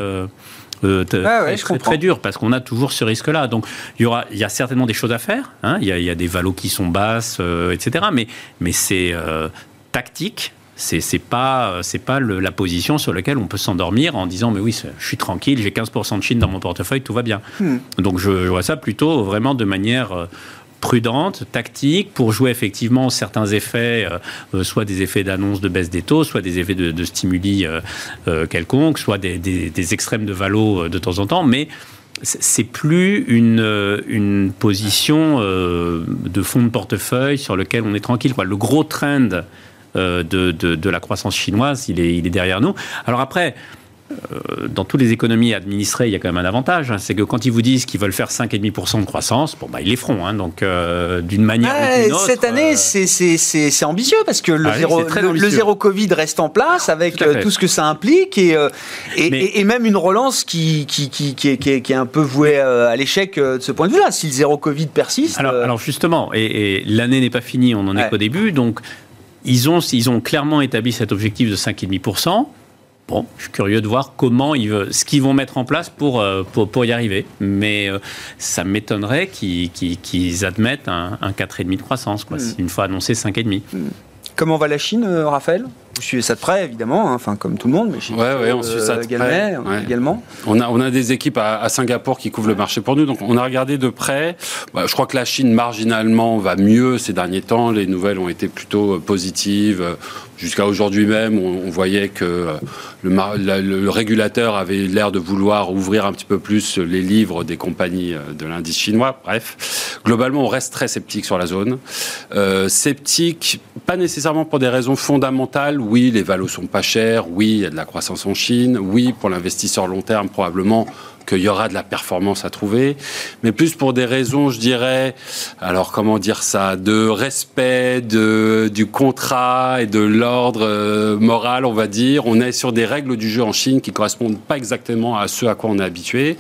euh, très, très, dur parce qu'on a toujours ce risque-là. Donc il y aura, il y a certainement des choses à faire. Hein. Il, y a, des valos qui sont basses, euh, etc. Mais, mais c'est euh, tactique. C'est, c'est pas c'est pas la position sur laquelle on peut s'endormir en disant mais oui je suis tranquille j'ai 15% de Chine dans mon portefeuille tout va bien hmm. donc je, je, vois ça plutôt vraiment de manière prudente, tactique, pour jouer effectivement certains effets, euh, euh, soit des effets d'annonce de baisse des taux, soit des effets de, stimuli euh, quelconques, soit des, extrêmes de valo de temps en temps, mais c'est plus une, une position de fonds de portefeuille sur lequel on est tranquille. Le gros trend de, de, la croissance chinoise, il est, il est derrière nous. Alors après, euh, dans toutes les économies administrées, il y a quand même un avantage. Hein. c'est que quand ils vous disent qu'ils veulent faire 5,5% de croissance, bon, bah, ils les feront. Hein. donc, euh, d'une manière ou d'une autre. Cette année, euh, c'est ambitieux parce que le, ah zéro, le, zéro Covid reste en place avec tout, ce que ça implique et, et, même une relance qui, qui, qui, qui, est, qui est, un peu vouée à l'échec de ce point de vue-là. Si le zéro Covid persiste. Alors, alors justement, et, l'année n'est pas finie, on n'en est qu'au début. Donc, ils ont, ils ont clairement établi cet objectif de 5,5%. Bon, je suis curieux de voir comment ils veulent, ce qu'ils vont mettre en place pour, euh, pour, pour y arriver. Mais euh, ça m'étonnerait qu'ils admettent un, un 4,5% de croissance, quoi, mm. une fois annoncé 5,5. Mm. Comment va la Chine, euh, Raphaël? Vous suivez ça de près, évidemment, hein, enfin comme tout le monde, mais chez ouais, ouais, on suit ça de près, également. On a, on a des équipes à, Singapour qui couvrent le marché pour nous, donc on a regardé de près. Bah, je crois que la Chine marginalement va mieux ces derniers temps. Les nouvelles ont été plutôt positives. Jusqu'à aujourd'hui même, on, voyait que euh, le, le, régulateur avait l'air de vouloir ouvrir un petit peu plus les livres des compagnies euh, de l'indice chinois. Bref, globalement, on reste très sceptique sur la zone. Euh, sceptique, pas nécessairement pour des raisons fondamentales. Oui, les valos sont pas chers. Oui, il y a de la croissance en Chine. Oui, pour l'investisseur long terme, probablement qu'il y aura de la performance à trouver, mais plus pour des raisons, je dirais, alors comment dire ça, de respect de, du contrat et de l'ordre euh, moral, on va dire. On est sur des règles du jeu en Chine qui correspondent pas exactement à ce à quoi on est habitué.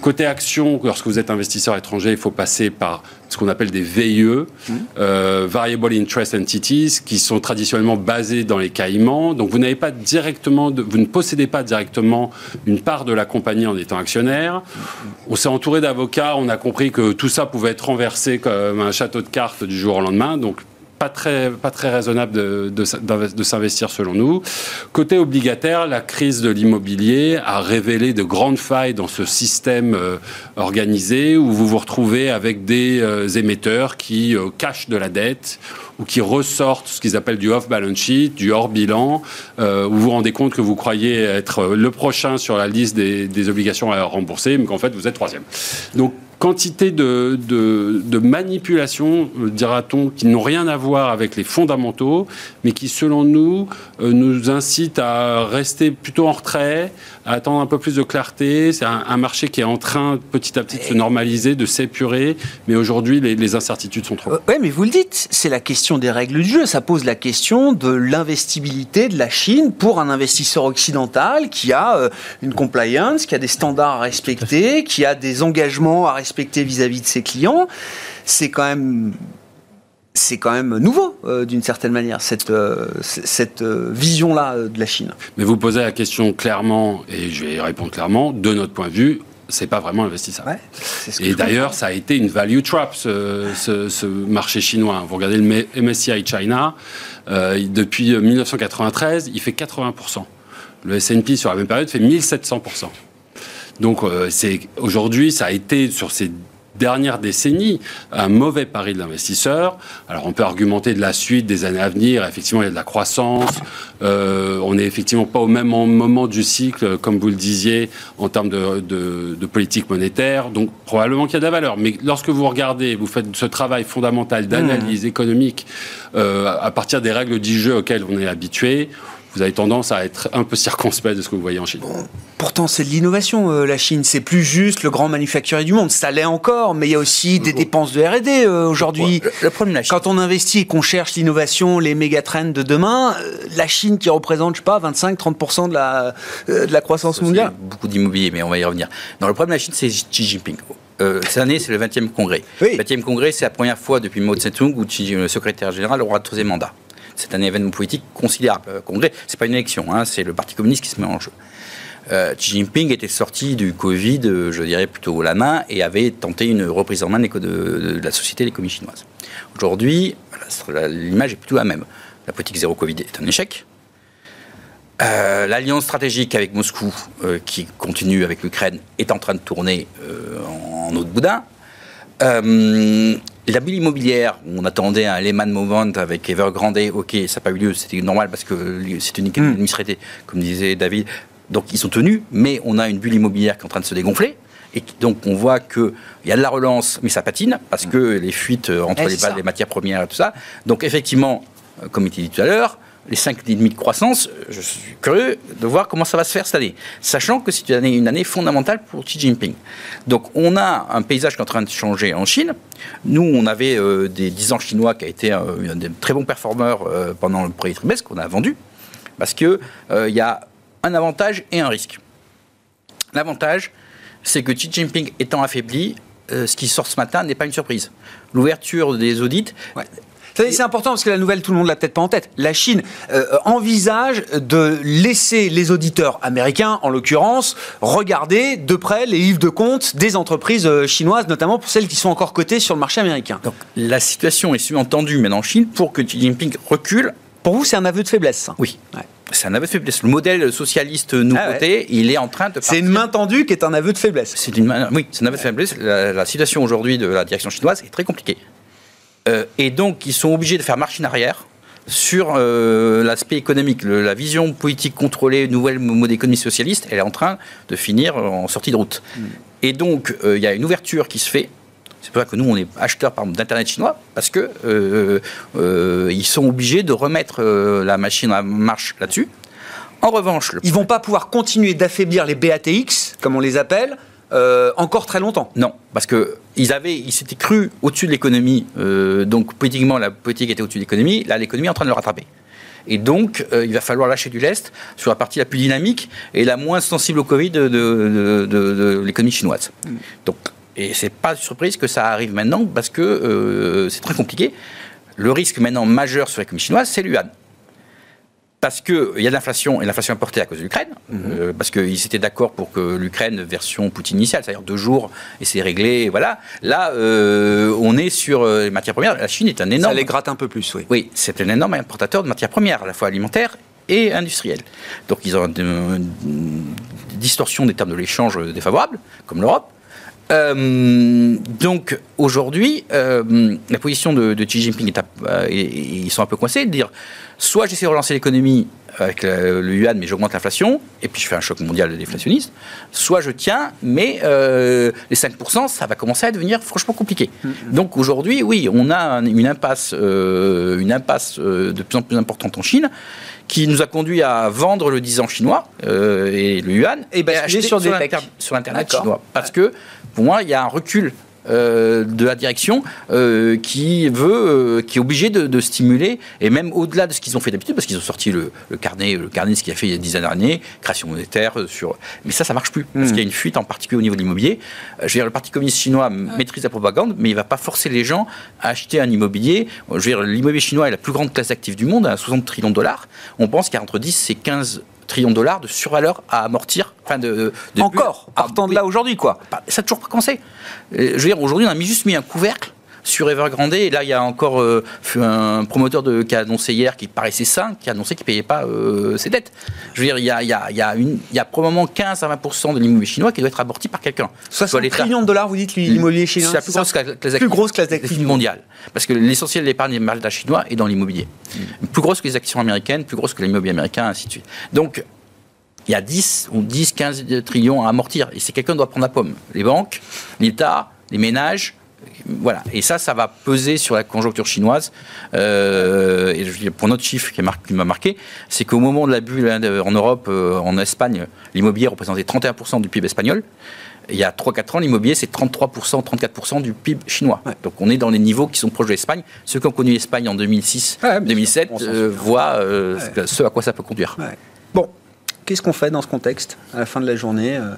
Côté action, lorsque vous êtes investisseur étranger, il faut passer par ce qu'on appelle des VIE, euh, Variable Interest Entities, qui sont traditionnellement basés dans les Caïmans. Donc vous n'avez pas directement, vous ne possédez pas directement une part de la compagnie en étant actionnaire. On s'est entouré d'avocats, on a compris que tout ça pouvait être renversé comme un château de cartes du jour au lendemain. Donc pas très, pas très raisonnable de, s'investir selon nous. Côté obligataire, la crise de l'immobilier a révélé de grandes failles dans ce système euh, organisé où vous vous retrouvez avec des euh, émetteurs qui euh, cachent de la dette ou qui ressortent ce qu'ils appellent du off-balance sheet, du hors-bilan, où vous vous rendez compte que vous croyez être le prochain sur la liste des, des obligations à rembourser, mais qu'en fait vous êtes troisième. Donc quantité de, de, manipulations, euh, dira-t-on, qui n'ont rien à voir avec les fondamentaux, mais qui, selon nous, euh, nous incitent à rester plutôt en retrait, à attendre un peu plus de clarté. C'est un, marché qui est en train, petit à petit, de se normaliser, de s'épurer, mais aujourd'hui, les, incertitudes sont trop. Euh, oui, mais vous le dites, c'est la question des règles du jeu. Ça pose la question de l'investibilité de la Chine pour un investisseur occidental qui a une compliance, qui a des standards à respecter, qui a des engagements à respecter vis-à-vis de ses clients, c'est quand même c'est quand même nouveau euh, d'une certaine manière cette euh, cette euh, vision là de la Chine. Mais vous posez la question clairement et je vais y répondre clairement de notre point de vue. C'est pas vraiment investissable. et d'ailleurs, ça a été une value trap, ce, marché chinois. Vous regardez le MSCI China, depuis 1993, il fait 80%. Le S&P sur la même période fait 1700%. Donc, euh, aujourd'hui, ça a été sur ces dernière décennie un mauvais pari de l'investisseur. Alors on peut argumenter de la suite des années à venir. Effectivement, il y a de la croissance. Euh, on n'est effectivement pas au même moment du cycle, comme vous le disiez, en termes de, de politique monétaire. Donc probablement qu'il y a de la valeur. Mais lorsque vous regardez, vous faites ce travail fondamental d'analyse mmh. économique euh, à partir des règles du jeu auxquelles on est habitué, vous avez tendance à être un peu circonspect de ce que vous voyez en Chine. pourtant, c'est de l'innovation, euh, la Chine. C'est plus juste le grand manufacturier du monde. Ça l'est encore, mais il y a aussi des dépenses de R&D euh, aujourd'hui. Le, problème, quand on investit et qu'on cherche l'innovation, les méga trends de demain, euh, la Chine qui représente, je sais pas, 25-30% de la, de la croissance mondiale. Beaucoup d'immobilier, mais on va y revenir. Non, le problème de la Chine, c'est Xi Jinping. cette année, c'est le 20e congrès. Le 20e congrès, c'est la première fois depuis Mao Tse-tung où le secrétaire général aura le troisième mandat. C'est un événement politique considérable. Le congrès, c'est pas une élection, hein, c'est le Parti communiste qui se met en jeu. Euh, Xi Jinping était sorti du Covid, euh, je dirais plutôt la main, et avait tenté une reprise en main de, la société de l'économie chinoise. Aujourd'hui, l'image est plutôt la même. La politique zéro Covid est un échec. Euh, l'alliance stratégique avec Moscou, qui continue avec l'Ukraine, est en train de tourner en, en eau de boudin. La bulle immobilière, on attendait un Lehman Movement avec Evergrande, ok, ça n'a pas eu lieu, c'était normal parce que c'est une économie administrative, comme disait David. Donc ils sont tenus, mais on a une bulle immobilière qui est en train de se dégonfler. Et donc on voit qu'il y a de la relance, mais ça patine, parce que les fuites entre les, les matières premières et tout ça. Donc effectivement, euh, comme il était dit tout à l'heure, les 5,5 de croissance, je suis curieux de voir comment ça va se faire cette année. Sachant que c'est une année, fondamentale pour Xi Jinping. Donc on a un paysage qui est en train de changer en Chine. Nous, on avait euh, des 10 ans chinois qui a été euh, un des très bons performeurs euh, pendant le premier trimestre qu'on a vendu. Parce qu'il il y a un avantage et un risque. L'avantage, c'est que Xi Jinping étant affaibli, ce qui sort ce matin n'est pas une surprise. L'ouverture des audits, c'est important parce que la nouvelle, tout le monde l'a peut-être pas en tête. La Chine euh, envisage de laisser les auditeurs américains, en l'occurrence, regarder de près les livres de compte des entreprises euh, chinoises, notamment pour celles qui sont encore cotées sur le marché américain. Donc la situation est sous-entendue maintenant en Chine pour que Xi Jinping recule. Pour vous, c'est un aveu de faiblesse Oui. C'est un aveu de faiblesse. Le modèle socialiste nouveauté, ah il est en train de. C'est une main tendue qui est un aveu de faiblesse. C'est une main, oui, c'est un aveu de faiblesse. la situation aujourd'hui de la direction chinoise est très compliquée. Euh, et donc, ils sont obligés de faire machine arrière sur euh, l'aspect économique. la vision politique contrôlée, nouvelle mode d'économie socialiste, elle est en train de finir en sortie de route. Mm. Et donc, euh, il y a une ouverture qui se fait. C'est pour ça que nous, on est acheteurs d'Internet chinois, parce que ils sont obligés de remettre la machine en marche là-dessus. En revanche... Ils vont pas pouvoir continuer d'affaiblir les BATX, comme on les appelle, euh, encore très longtemps. Non, parce que ils avaient, ils s'étaient cru au-dessus de l'économie. Euh, donc politiquement, la politique était au-dessus de l'économie. Là, l'économie est en train de le rattraper. Et donc, euh, il va falloir lâcher du lest sur la partie la plus dynamique et la moins sensible au Covid de, de, l'économie chinoise. Mm. Donc, et c'est pas surprise que ça arrive maintenant parce que c'est très compliqué. Le risque maintenant majeur sur l'économie chinoise, c'est l'Uan parce qu'il y a de l'inflation, et l'inflation importée à cause de l'Ukraine, mhm. euh, parce qu'ils étaient d'accord pour que l'Ukraine, version Poutine initiale, c'est-à-dire deux jours, et c'est réglé, voilà. Là, euh, on est sur euh, les matières premières. La Chine est un énorme... Ça les gratte un peu plus, oui. Oui, c'est un énorme importateur de matières premières, à la fois alimentaires et industrielles. Donc ils ont une, distorsion des termes de l'échange défavorables, comme l'Europe. donc aujourd'hui, la position de, Xi Jinping est, ils sont un peu coincés de dire soit j'essaie de relancer l'économie avec le, yuan, mais j'augmente l'inflation, et puis je fais un choc mondial déflationniste, soit je tiens, mais euh, les 5%, ça va commencer à devenir franchement compliqué. Mm-hmm. Donc aujourd'hui, oui, on a une impasse, euh, une impasse euh, de plus en plus importante en Chine, qui nous a conduit à vendre le 10 ans chinois et le yuan, et, ben, acheter sur, sur Internet chinois. Parce que, pour moi, il y a un recul euh, de la direction euh, qui veut, euh, qui est obligé de, stimuler et même au-delà de ce qu'ils ont fait d'habitude, parce qu'ils ont sorti le, carnet, le carnet, ce qu'il a fait il y a dix années, création monétaire sur. Mais ça, ça marche plus parce hmm. qu'il y a une fuite en particulier au niveau de l'immobilier. je veux dire, le Parti communiste chinois maîtrise la propagande, mais il va pas forcer les gens à acheter un immobilier. Je veux dire, l'immobilier chinois est la plus grande classe active du monde, à 60 trillions de dollars. On pense qu'il y a entre 10 et 15 trillions de dollars de survaleur à amortir. Enfin de, Encore, partant de là aujourd'hui, quoi. Ça n'a toujours pas commencé. Euh, je veux dire, aujourd'hui, on a mis, juste mis un couvercle sur Evergrande. Et là, il y a encore euh, un promoteur de, qui a annoncé hier, qui paraissait sain, qui a annoncé qu'il ne payait pas euh, ses dettes. Je veux dire, il y a, il y a, il y a, une, il y a probablement 15 à 20% de l'immobilier chinois qui doit être amorti par quelqu'un. 60 trillions de dollars, vous dites, l'immobilier chinois C'est la plus grosse classe, plus grosse classe d'actifs mondiale. Parce que l'essentiel de l'épargne des chinois est dans l'immobilier. Plus grosse que les actions américaines, plus grosse que l'immobilier américain, ainsi de suite. Donc, il y a 10 ou 10, 15 trillions à amortir. Et c'est quelqu'un qui doit prendre la pomme. Les banques, l'État, les ménages, voilà. Et ça, ça va peser sur la conjoncture chinoise. Euh, et pour notre chiffre qui m'a marqué, c'est qu'au moment de la bulle hein, en Europe, euh, en Espagne, l'immobilier représentait 31% du PIB espagnol. il y a 3-4 ans, l'immobilier, c'est 33%, 34% du PIB chinois. Donc on est dans les niveaux qui sont proches de l'Espagne. Ceux qui ont connu l'Espagne en 2006, 2007 euh, voient ce à quoi ça peut conduire. Bon, Qu'est-ce qu'on fait dans ce contexte à la fin de la journée euh,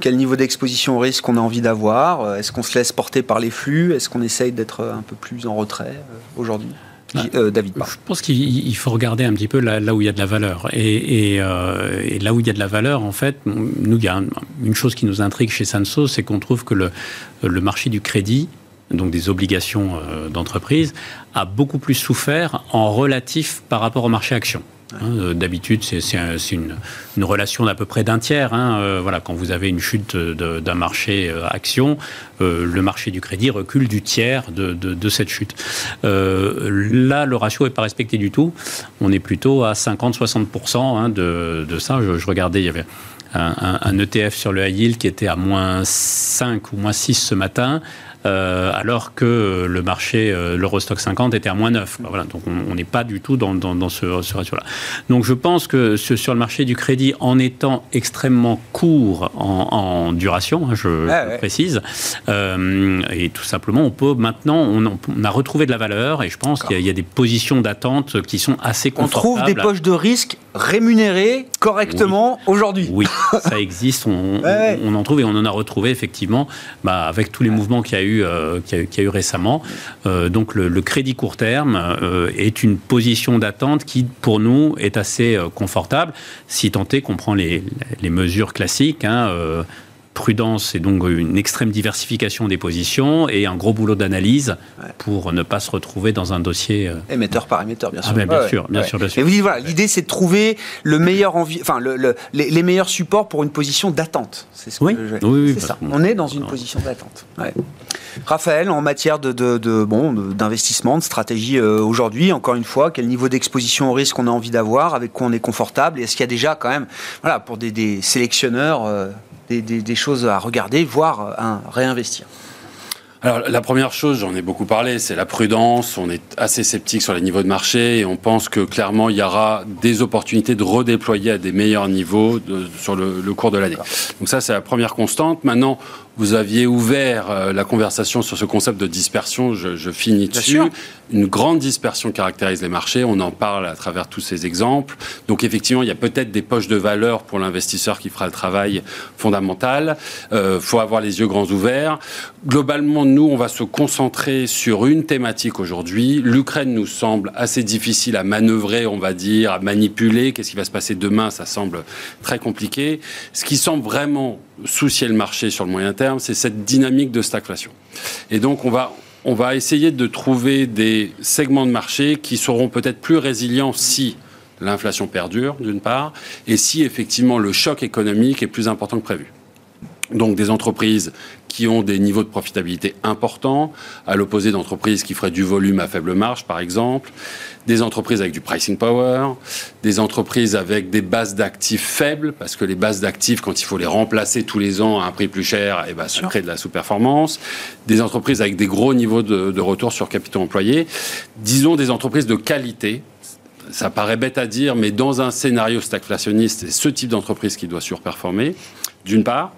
Quel niveau d'exposition au risque on a envie d'avoir euh, Est-ce qu'on se laisse porter par les flux Est-ce qu'on essaye d'être un peu plus en retrait euh, aujourd'hui? David Je pense qu'il faut regarder un petit peu là, où il y a de la valeur. Et, là où il y a de la valeur, en fait, nous, il y a une chose qui nous intrigue chez Sanso, c'est qu'on trouve que le, le, marché du crédit, donc des obligations d'entreprise, a beaucoup plus souffert en relatif par rapport au marché action. Hein, euh, d'habitude, c'est une, relation d'à peu près d'un tiers. Hein, euh, voilà, quand vous avez une chute d'un marché euh, action, le marché du crédit recule du tiers de, cette chute. là, le ratio n'est pas respecté du tout. On est plutôt à 50-60% hein, de, ça. Je, regardais, il y avait un, ETF sur le high qui était à moins 5 ou moins 6 ce matin. Euh, alors que le marché, euh, l'Eurostock 50 était à moins 9. Voilà, donc on n'est pas du tout dans, ce, ratio-là. Donc je pense que sur le marché du crédit, en étant extrêmement court en, duration, hein, je, précise, euh, et tout simplement, on peut maintenant, on, a retrouvé de la valeur et je pense qu'il y, a des positions d'attente qui sont assez confortables. On trouve des poches de risque rémunérées correctement aujourd'hui. Oui, ça existe, on, en trouve et on en a retrouvé effectivement bah, avec tous les mouvements qu'il y a eu euh, qu'il y, a eu récemment. Euh, donc le, crédit court terme euh, est une position d'attente qui, pour nous, est assez confortable, si tant est qu'on prend les, mesures classiques. Hein, prudence et donc une extrême diversification des positions et un gros boulot d'analyse pour ne pas se retrouver dans un dossier émetteur par émetteur bien ah, sûr. bien, sûr bien sûr, bien sûr, vous dites voilà, l'idée c'est de trouver le meilleur enfin le, les, meilleurs supports pour une position d'attente. C'est ce oui. oui, oui, ça. On est dans une position d'attente. Raphaël, en matière de, de, bon d'investissement, de stratégie euh, aujourd'hui, encore une fois, quel niveau d'exposition au risque on a envie d'avoir, avec quoi on est confortable, est-ce qu'il y a déjà quand même, voilà, pour des, sélectionneurs, euh, des, des, choses à regarder, voire à réinvestir alors, la première chose, j'en ai beaucoup parlé, c'est la prudence. On est assez sceptique sur les niveaux de marché et on pense que clairement, il y aura des opportunités de redéployer à des meilleurs niveaux sur le, le, cours de l'année. Donc ça, c'est la première constante. Maintenant, vous aviez ouvert euh, la conversation sur ce concept de dispersion. Je, je finis dessus. Une grande dispersion caractérise les marchés. On en parle à travers tous ces exemples. Donc effectivement, il y a peut-être des poches de valeur pour l'investisseur qui fera le travail fondamental. Il euh, faut avoir les yeux grands ouverts. Globalement, nous, on va se concentrer sur une thématique aujourd'hui. L'Ukraine nous semble assez difficile à manœuvrer, on va dire, à manipuler. Qu'est-ce qui va se passer demain? Ça semble très compliqué. Ce qui semble vraiment soucier le marché sur le moyen terme, c'est cette dynamique de stagflation. Et donc, on va, on va essayer de trouver des segments de marché qui seront peut-être plus résilients si l'inflation perdure, d'une part, et si effectivement le choc économique est plus important que prévu. Donc des entreprises qui ont des niveaux de profitabilité importants, à l'opposé d'entreprises qui feraient du volume à faible marge, par exemple, des entreprises avec du pricing power, des entreprises avec des bases d'actifs faibles, parce que les bases d'actifs, quand il faut les remplacer tous les ans à un prix plus cher, eh ben, ça crée de la sous-performance, des entreprises avec des gros niveaux de, de retour sur capitaux employés, disons des entreprises de qualité, ça paraît bête à dire, mais dans un scénario stagflationniste, c'est ce type d'entreprise qui doit surperformer, d'une part,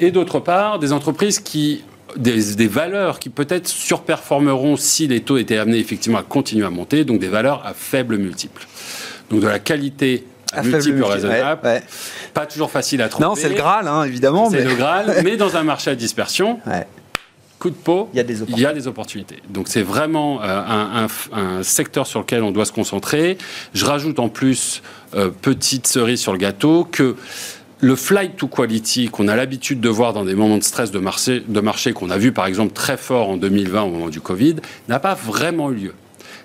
et d'autre part, des entreprises qui des, valeurs qui peut-être surperformeront si les taux étaient amenés effectivement à continuer à monter, donc des valeurs à faible multiple. Donc de la qualité à, multiple raisonnable, pas toujours facile à trouver. Non, c'est le Graal, hein, évidemment. C'est le Graal, mais dans un marché à dispersion, coup de peau, il y a des, a opportunités. Donc c'est vraiment euh, un, un, secteur sur lequel on doit se concentrer. Je rajoute en plus, euh, petite cerise sur le gâteau, que le flight to quality qu'on a l'habitude de voir dans des moments de stress de marché, de marché qu'on a vu par exemple très fort en 2020 au moment du Covid, n'a pas vraiment eu lieu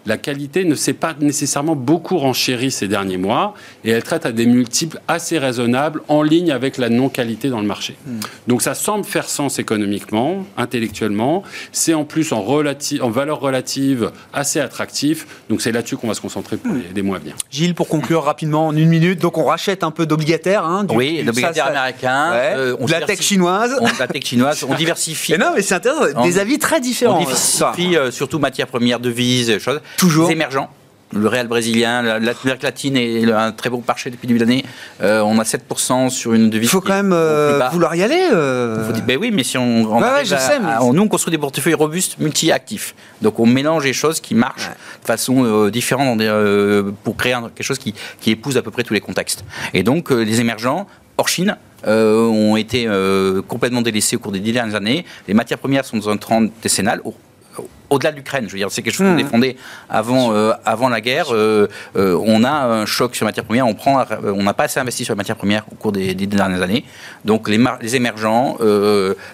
la qualité ne s'est pas nécessairement beaucoup renchérie ces derniers mois et elle traite à des multiples assez raisonnables en ligne avec la non-qualité dans le marché. Hmm. Donc ça semble faire sens économiquement, intellectuellement. C'est en plus en, en valeur relative assez attractif. Donc c'est là-dessus qu'on va se concentrer pour hmm. les, mois à venir. Gilles, pour conclure rapidement en une minute, donc on rachète un peu d'obligataires. Hein, oui, d'obligataires américains. Euh, on la tech chinoise. On, la tech chinoise. On diversifie. Mais non, mais c'est intéressant. Des avis très différents. On diversifie euh, surtout matières premières, devises, choses. Toujours. émergents. Le réel brésilien, l'Amérique latine est un très beau marché depuis le début de l'année. Euh, on a 7% sur une devise. Il faut quand même euh, vouloir y aller. Euh... Dire, ben oui, mais si on, on je sais, nous on construit des portefeuilles robustes, multi-actifs. Donc on mélange les choses qui marchent de façon euh, différente pour créer quelque chose qui, qui, épouse à peu près tous les contextes. Et donc les émergents, hors Chine, ont été complètement délaissés au cours des dix dernières années. Les matières premières sont dans un trend décennal, au-delà de l'Ukraine. Je veux dire, c'est quelque chose qu'on mmh. défendait avant, euh, avant la guerre. Euh, euh, on a un choc sur les matières premières. On prend, on n'a pas assez investi sur les matières premières au cours des, dernières années. Donc les, les émergents,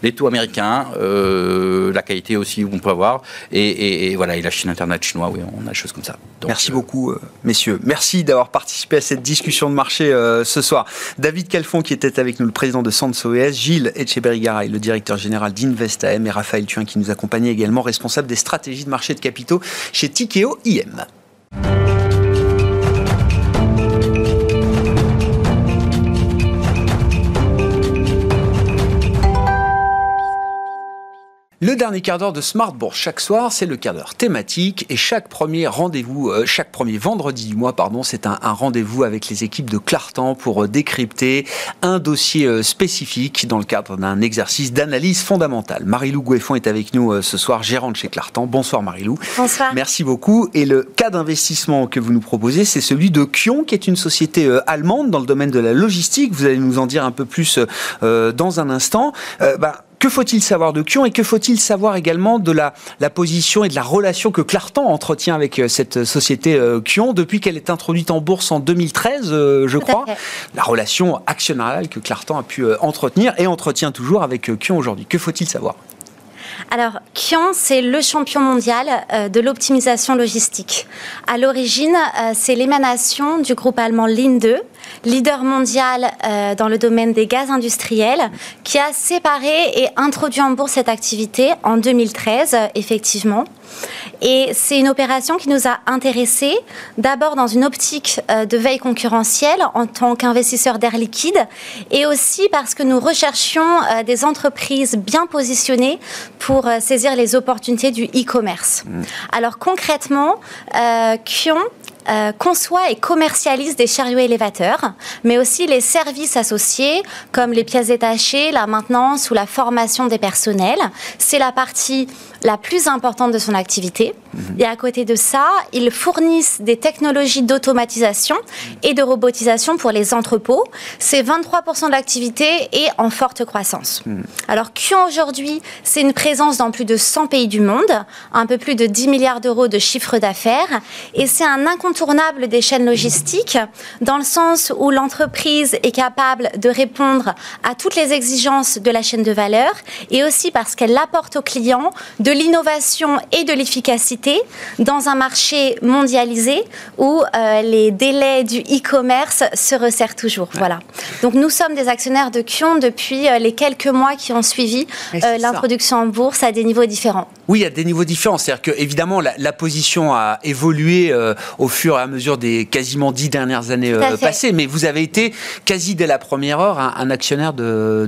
les taux américains, la qualité aussi qu'on peut avoir, et, voilà, et la Chine internet chinois, oui, on a des choses comme ça. Merci beaucoup, messieurs. Merci d'avoir participé à cette discussion de marché ce soir. David Calfon, qui était avec nous, le président de Sanso Gilles Echeberry-Garay, le directeur général d'Investam, et Raphaël Thuin, qui nous accompagnait également, responsable des stratégie de marché de capitaux chez Tikeo IM. Le dernier quart d'heure de Smart Bourse chaque soir, c'est le quart d'heure thématique et chaque premier rendez-vous, euh, chaque premier vendredi du mois, pardon, c'est un, rendez-vous avec les équipes de Clartan pour euh, décrypter un dossier euh, spécifique dans le cadre d'un exercice d'analyse fondamentale. Marie-Lou Goueffon est avec nous ce soir, gérante chez Clartan. Bonsoir Marie-Lou. Bonsoir. Merci beaucoup. Et le cas d'investissement que vous nous proposez, c'est celui de Kion, qui est une société allemande dans le domaine de la logistique. Vous allez nous en dire un peu plus dans un instant. Bah, que faut-il savoir de Kion et que faut-il savoir également de la, la position et de la relation que Clartan entretient avec euh, cette société euh, Kion depuis qu'elle est introduite en bourse en 2013, euh, je crois? La relation actionnariale que Clartan a pu entretenir et entretient toujours avec Kion aujourd'hui. Que faut-il savoir? Alors, Kion, c'est le champion mondial de l'optimisation logistique. À l'origine, c'est l'émanation du groupe allemand Linde, leader mondial euh, dans le domaine des gaz industriels, qui a séparé et introduit en bourse cette activité en 2013, effectivement. Et c'est une opération qui nous a intéressés, d'abord dans une optique euh, de veille concurrentielle en tant qu'investisseur d'air liquide, et aussi parce que nous recherchions euh, des entreprises bien positionnées pour saisir les opportunités du e-commerce. Mmh. Alors concrètement, Kion euh, conçoit et commercialise des chariots élévateurs, mais aussi les services associés comme les pièces détachées, la maintenance ou la formation des personnels. C'est la partie la plus importante de son activité. Mhm. Et à côté de ça, ils fournissent des technologies d'automatisation et de robotisation pour les entrepôts. C'est 23% de l'activité et en forte croissance. Mhm. Alors, Kion aujourd'hui, c'est une présence dans plus de 100 pays du monde, un peu plus de 10 milliards d'euros de chiffre d'affaires, et c'est un incontournable des chaînes logistiques, dans le sens où l'entreprise est capable de répondre à toutes les exigences de la chaîne de valeur, et aussi parce qu'elle apporte aux clients de l'innovation et de l'efficacité dans un marché mondialisé où euh, les délais du e-commerce se resserrent toujours. Voilà. Donc nous sommes des actionnaires de Kion depuis euh, les quelques mois qui ont suivi euh, l'introduction en bourse à des niveaux différents. Oui, à des niveaux différents. C'est-à-dire que évidemment la, la, position a évolué au fur et à mesure des quasiment dix dernières années passées, mais vous avez été quasi dès la première heure un, actionnaire de,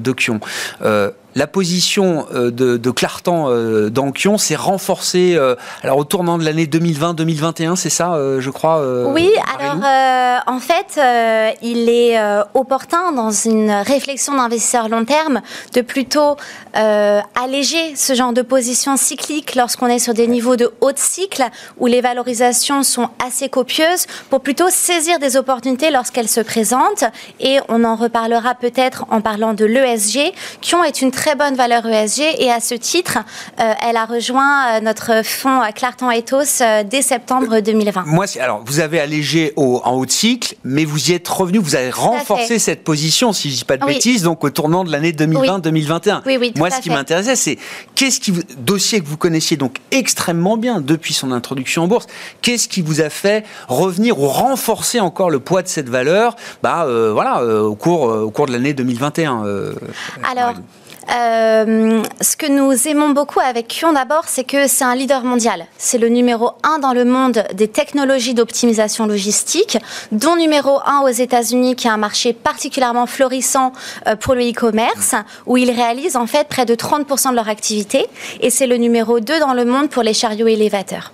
la position euh, de, de Clartan euh, dans Kion s'est renforcée euh, alors au tournant de l'année 2020-2021, c'est ça, je crois Oui, alors en fait, il est opportun dans une réflexion d'investisseur long terme de plutôt alléger ce genre de position cyclique lorsqu'on est sur des niveaux de haut cycle où les valorisations sont assez copieuses pour plutôt saisir des opportunités lorsqu'elles se présentent et on en reparlera peut-être en parlant de l'ESG. Kion est une très très bonne valeur ESG et à ce titre, elle a rejoint notre fonds Clarton Ethos dès septembre 2020. Moi, alors vous avez allégé au, en haut de cycle, mais vous y êtes revenu, vous avez renforcé cette position, si je dis pas de bêtises, donc au tournant de l'année 2020-2021. Oui. Oui, Moi, ce qui m'intéressait, c'est qu'est-ce qui dossier que vous connaissiez donc extrêmement bien depuis son introduction en bourse, qu'est-ce qui vous a fait revenir ou renforcer encore le poids de cette valeur, bah euh, voilà, euh, au cours euh, au cours de l'année 2021. Alors. Euh, ce que nous aimons beaucoup avec Kion d'abord, c'est que c'est un leader mondial. C'est le numéro un dans le monde des technologies d'optimisation logistique, dont numéro un aux États-Unis, qui est un marché particulièrement florissant euh, pour le e-commerce, où ils réalisent en fait près de 30% de leur activité. Et c'est le numéro 2 dans le monde pour les chariots élévateurs.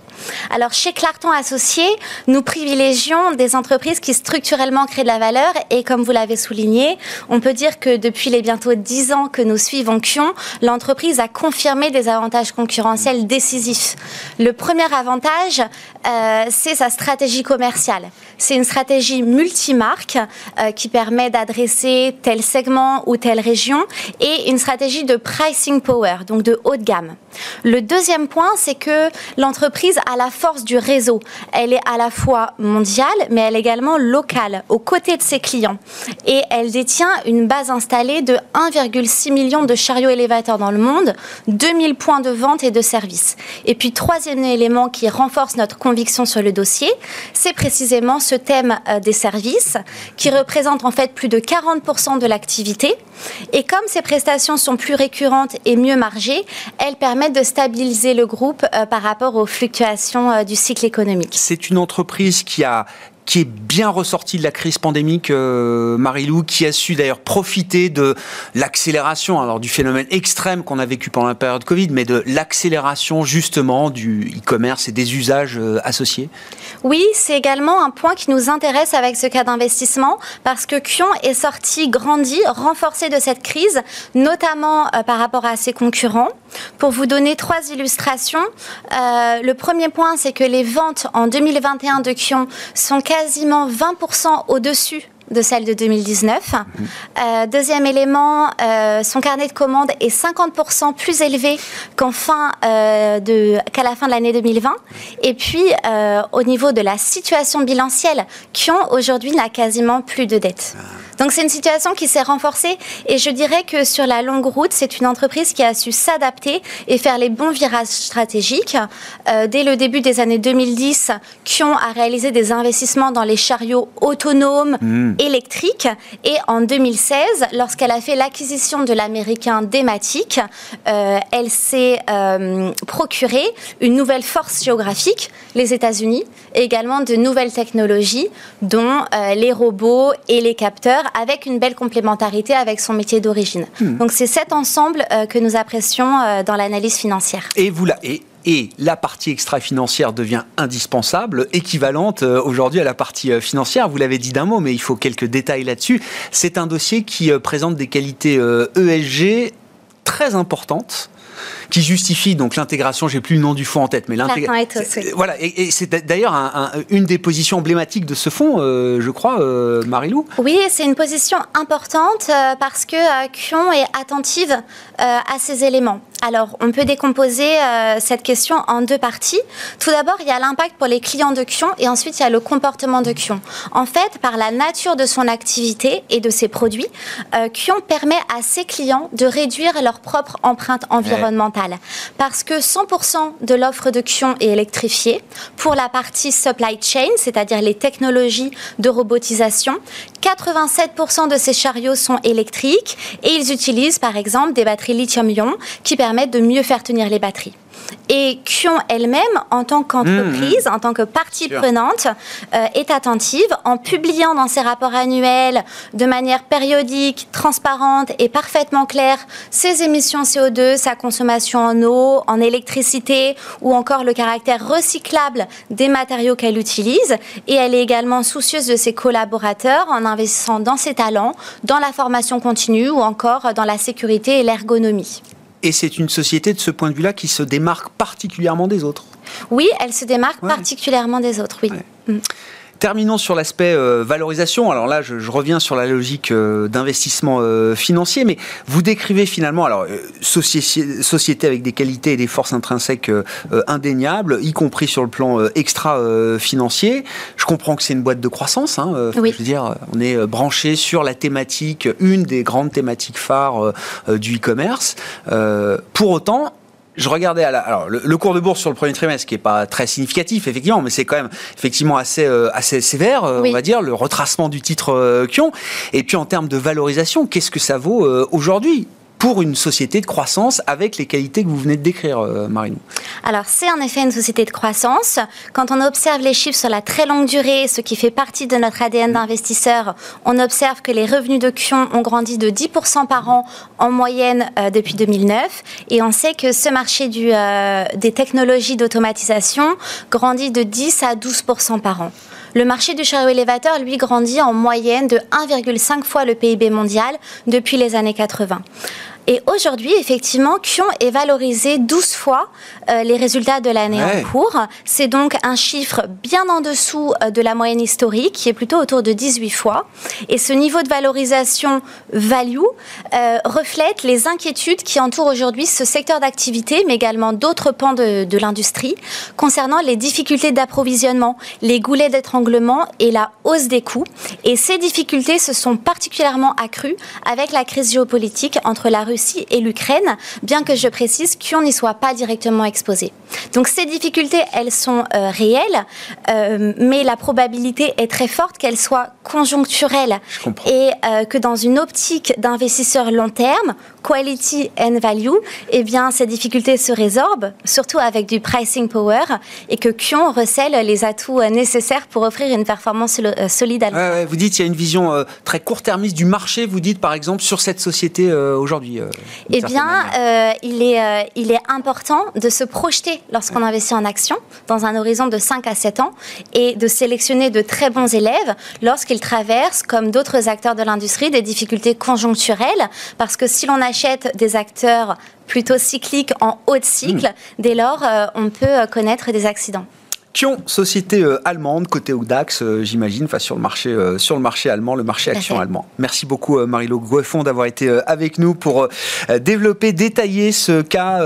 Alors chez Clarton Associés, nous privilégions des entreprises qui structurellement créent de la valeur et comme vous l'avez souligné, on peut dire que depuis les bientôt 10 ans que nous suivons Kion, l'entreprise a confirmé des avantages concurrentiels décisifs. Le premier avantage, euh, c'est sa stratégie commerciale. C'est une stratégie multimarque euh, qui permet d'adresser tel segment ou telle région et une stratégie de pricing power, donc de haut de gamme. Le deuxième point, c'est que l'entreprise a la force du réseau. Elle est à la fois mondiale, mais elle est également locale, aux côtés de ses clients. Et elle détient une base installée de 1,6 million de chariots élévateurs dans le monde, 2000 points de vente et de service. Et puis, troisième élément qui renforce notre conviction sur le dossier, c'est précisément ce thème euh, des services, qui représente en fait plus de 40% de l'activité. Et comme ces prestations sont plus récurrentes et mieux margées, elles permettent de stabiliser le groupe euh, par rapport aux fluctuations euh, du cycle économique. C'est une entreprise qui a qui est bien ressorti de la crise pandémique, euh, Marilou, qui a su d'ailleurs profiter de l'accélération, alors du phénomène extrême qu'on a vécu pendant la période Covid, mais de l'accélération justement du e-commerce et des usages euh, associés Oui, c'est également un point qui nous intéresse avec ce cas d'investissement, parce que Kion est sorti, grandi, renforcé de cette crise, notamment euh, par rapport à ses concurrents. Pour vous donner trois illustrations, euh, le premier point, c'est que les ventes en 2021 de Kion sont quasiment 20% au-dessus de celle de 2019. Euh, deuxième élément, euh, son carnet de commandes est 50% plus élevé fin, qu'à la fin de l'année 2020. Et puis, au niveau de la situation bilancielle, Kion aujourd'hui n'a quasiment plus de dettes. Donc c'est une situation qui s'est renforcée et je dirais que sur la longue route, c'est une entreprise qui a su s'adapter et faire les bons virages stratégiques. Euh, dès le début des années 2010, Kion a réalisé des investissements dans les chariots autonomes hmm. Électriques et en 2016, lorsqu'elle a fait l'acquisition de l'américain Dematic, euh, elle s'est euh, procuré une nouvelle force géographique, les États-Unis, et également de nouvelles technologies, dont les robots et les capteurs avec une belle complémentarité avec son métier d'origine. Hmm. Donc c'est cet ensemble euh, que nous apprécions euh, dans l'analyse financière. Et vous la, et, et la partie extra-financière devient indispensable, équivalente euh, aujourd'hui à la partie financière. Vous l'avez dit d'un mot, mais il faut quelques détails là-dessus. C'est un dossier qui présente des qualités ESG e très importantes qui justifie donc l'intégration. J'ai plus le nom du fonds en tête, mais l'intégration. Voilà, et, c'est d'ailleurs une des positions emblématiques de ce fonds, euh, je crois, euh, Marilou. Oui, c'est une position importante euh, parce que Kion est attentive à ces éléments. Alors, on peut décomposer cette question en deux parties. Tout d'abord, il y a l'impact pour les clients de Kion et ensuite il y a le comportement de Kion. En fait, par la nature de son activité et de ses produits, Kion permet à ses clients de réduire leur propre empreinte environnementale. Parce que 100% de l'offre de Kion est électrifiée. Pour la partie supply chain, c'est-à-dire les technologies de robotisation, 87% de ces chariots sont électriques et ils utilisent par exemple des batteries lithium-ion qui permettent de mieux faire tenir les batteries et Kion elle-même, en tant qu'entreprise, mmh, mmh. en tant que partie prenante, euh, est attentive en publiant dans ses rapports annuels de manière périodique, transparente et parfaitement claire ses émissions CO2, sa consommation en eau, en électricité ou encore le caractère recyclable des matériaux qu'elle utilise. Et elle est également soucieuse de ses collaborateurs en investissant dans ses talents, dans la formation continue ou encore dans la sécurité et l'ergonomie. Et c'est une société de ce point de vue-là qui se démarque particulièrement des autres. Oui, elle se démarque particulièrement des autres, oui. Mm. Terminons sur l'aspect valorisation. Alors là, je, reviens sur la logique d'investissement financier, mais vous décrivez finalement alors société, société avec des qualités et des forces intrinsèques indéniables, y compris sur le plan extra-financier. Je comprends que c'est une boîte de croissance. Hein, Je veux dire, on est branché sur la thématique, une des grandes thématiques phares du e-commerce. pour autant, je regardais alors, le, cours de bourse sur le premier trimestre qui est pas très significatif effectivement, mais c'est quand même effectivement assez euh, assez sévère, euh, on va dire, le retracement du titre euh, Kion. Et puis en termes de valorisation, qu'est-ce que ça vaut aujourd'hui? Pour une société de croissance avec les qualités que vous venez de décrire, euh, Marinou Alors, c'est en effet une société de croissance. Quand on observe les chiffres sur la très longue durée, ce qui fait partie de notre ADN d'investisseur, on observe que les revenus de Kion ont grandi de 10% par an en moyenne euh, depuis 2009. Et on sait que ce marché euh, des technologies d'automatisation grandit de 10 à 12% par an. Le marché du chariot élévateur, lui, grandit en moyenne de 1,5 fois le PIB mondial depuis les années 80. Et aujourd'hui, effectivement, Kion est valorisé 12 fois euh, les résultats de l'année en cours. C'est donc un chiffre bien en dessous euh, de la moyenne historique, qui est plutôt autour de 18 fois. Et ce niveau de valorisation value euh, reflète les inquiétudes qui entourent aujourd'hui ce secteur d'activité, mais également d'autres pans de, de l'industrie, concernant les difficultés d'approvisionnement, les goulets d'étranglement et la hausse des coûts. Et ces difficultés se sont particulièrement accrues avec la crise géopolitique entre la Russie et l'Ukraine, bien que je précise qu'on n'y soit pas directement exposé. Donc ces difficultés, elles sont euh, réelles, euh, mais la probabilité est très forte qu'elles soient conjoncturelles et euh, que dans une optique d'investisseur long terme, quality and value, eh bien ces difficultés se résorbent, surtout avec du pricing power, et que Kion recèle les atouts nécessaires pour offrir une performance solide à long vous dites qu'il y a une vision très court-termiste du marché, vous dites par exemple sur cette société aujourd'hui. Euh, eh bien, euh, il, est, euh, il est important de se projeter lorsqu'on investit en action dans un horizon de 5 à 7 ans et de sélectionner de très bons élèves lorsqu'ils traversent, comme d'autres acteurs de l'industrie, des difficultés conjoncturelles. Parce que si l'on achète des acteurs plutôt cycliques en haut de cycle, hmm. dès lors, on peut connaître des accidents. Kion, société euh, allemande, côté Audax, euh, j'imagine, enfin sur le marché, euh, sur le marché allemand, le marché action allemand. Merci beaucoup Marilo Gueffon d'avoir été avec nous pour développer, détailler ce cas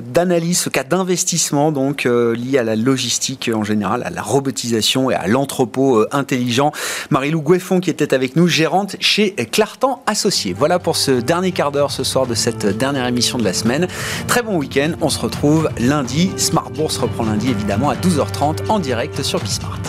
d'analyse, ce cas d'investissement donc lié à la logistique en général, à la robotisation et à l'entrepôt intelligent. Marilou Gueffon qui était avec nous, gérante chez Clartan Associés. Voilà pour ce dernier quart d'heure ce soir de cette dernière émission de la semaine. Très bon week-end. On se retrouve lundi. Smart Bourse reprend lundi évidemment à 12h30 en direct sur Bismart.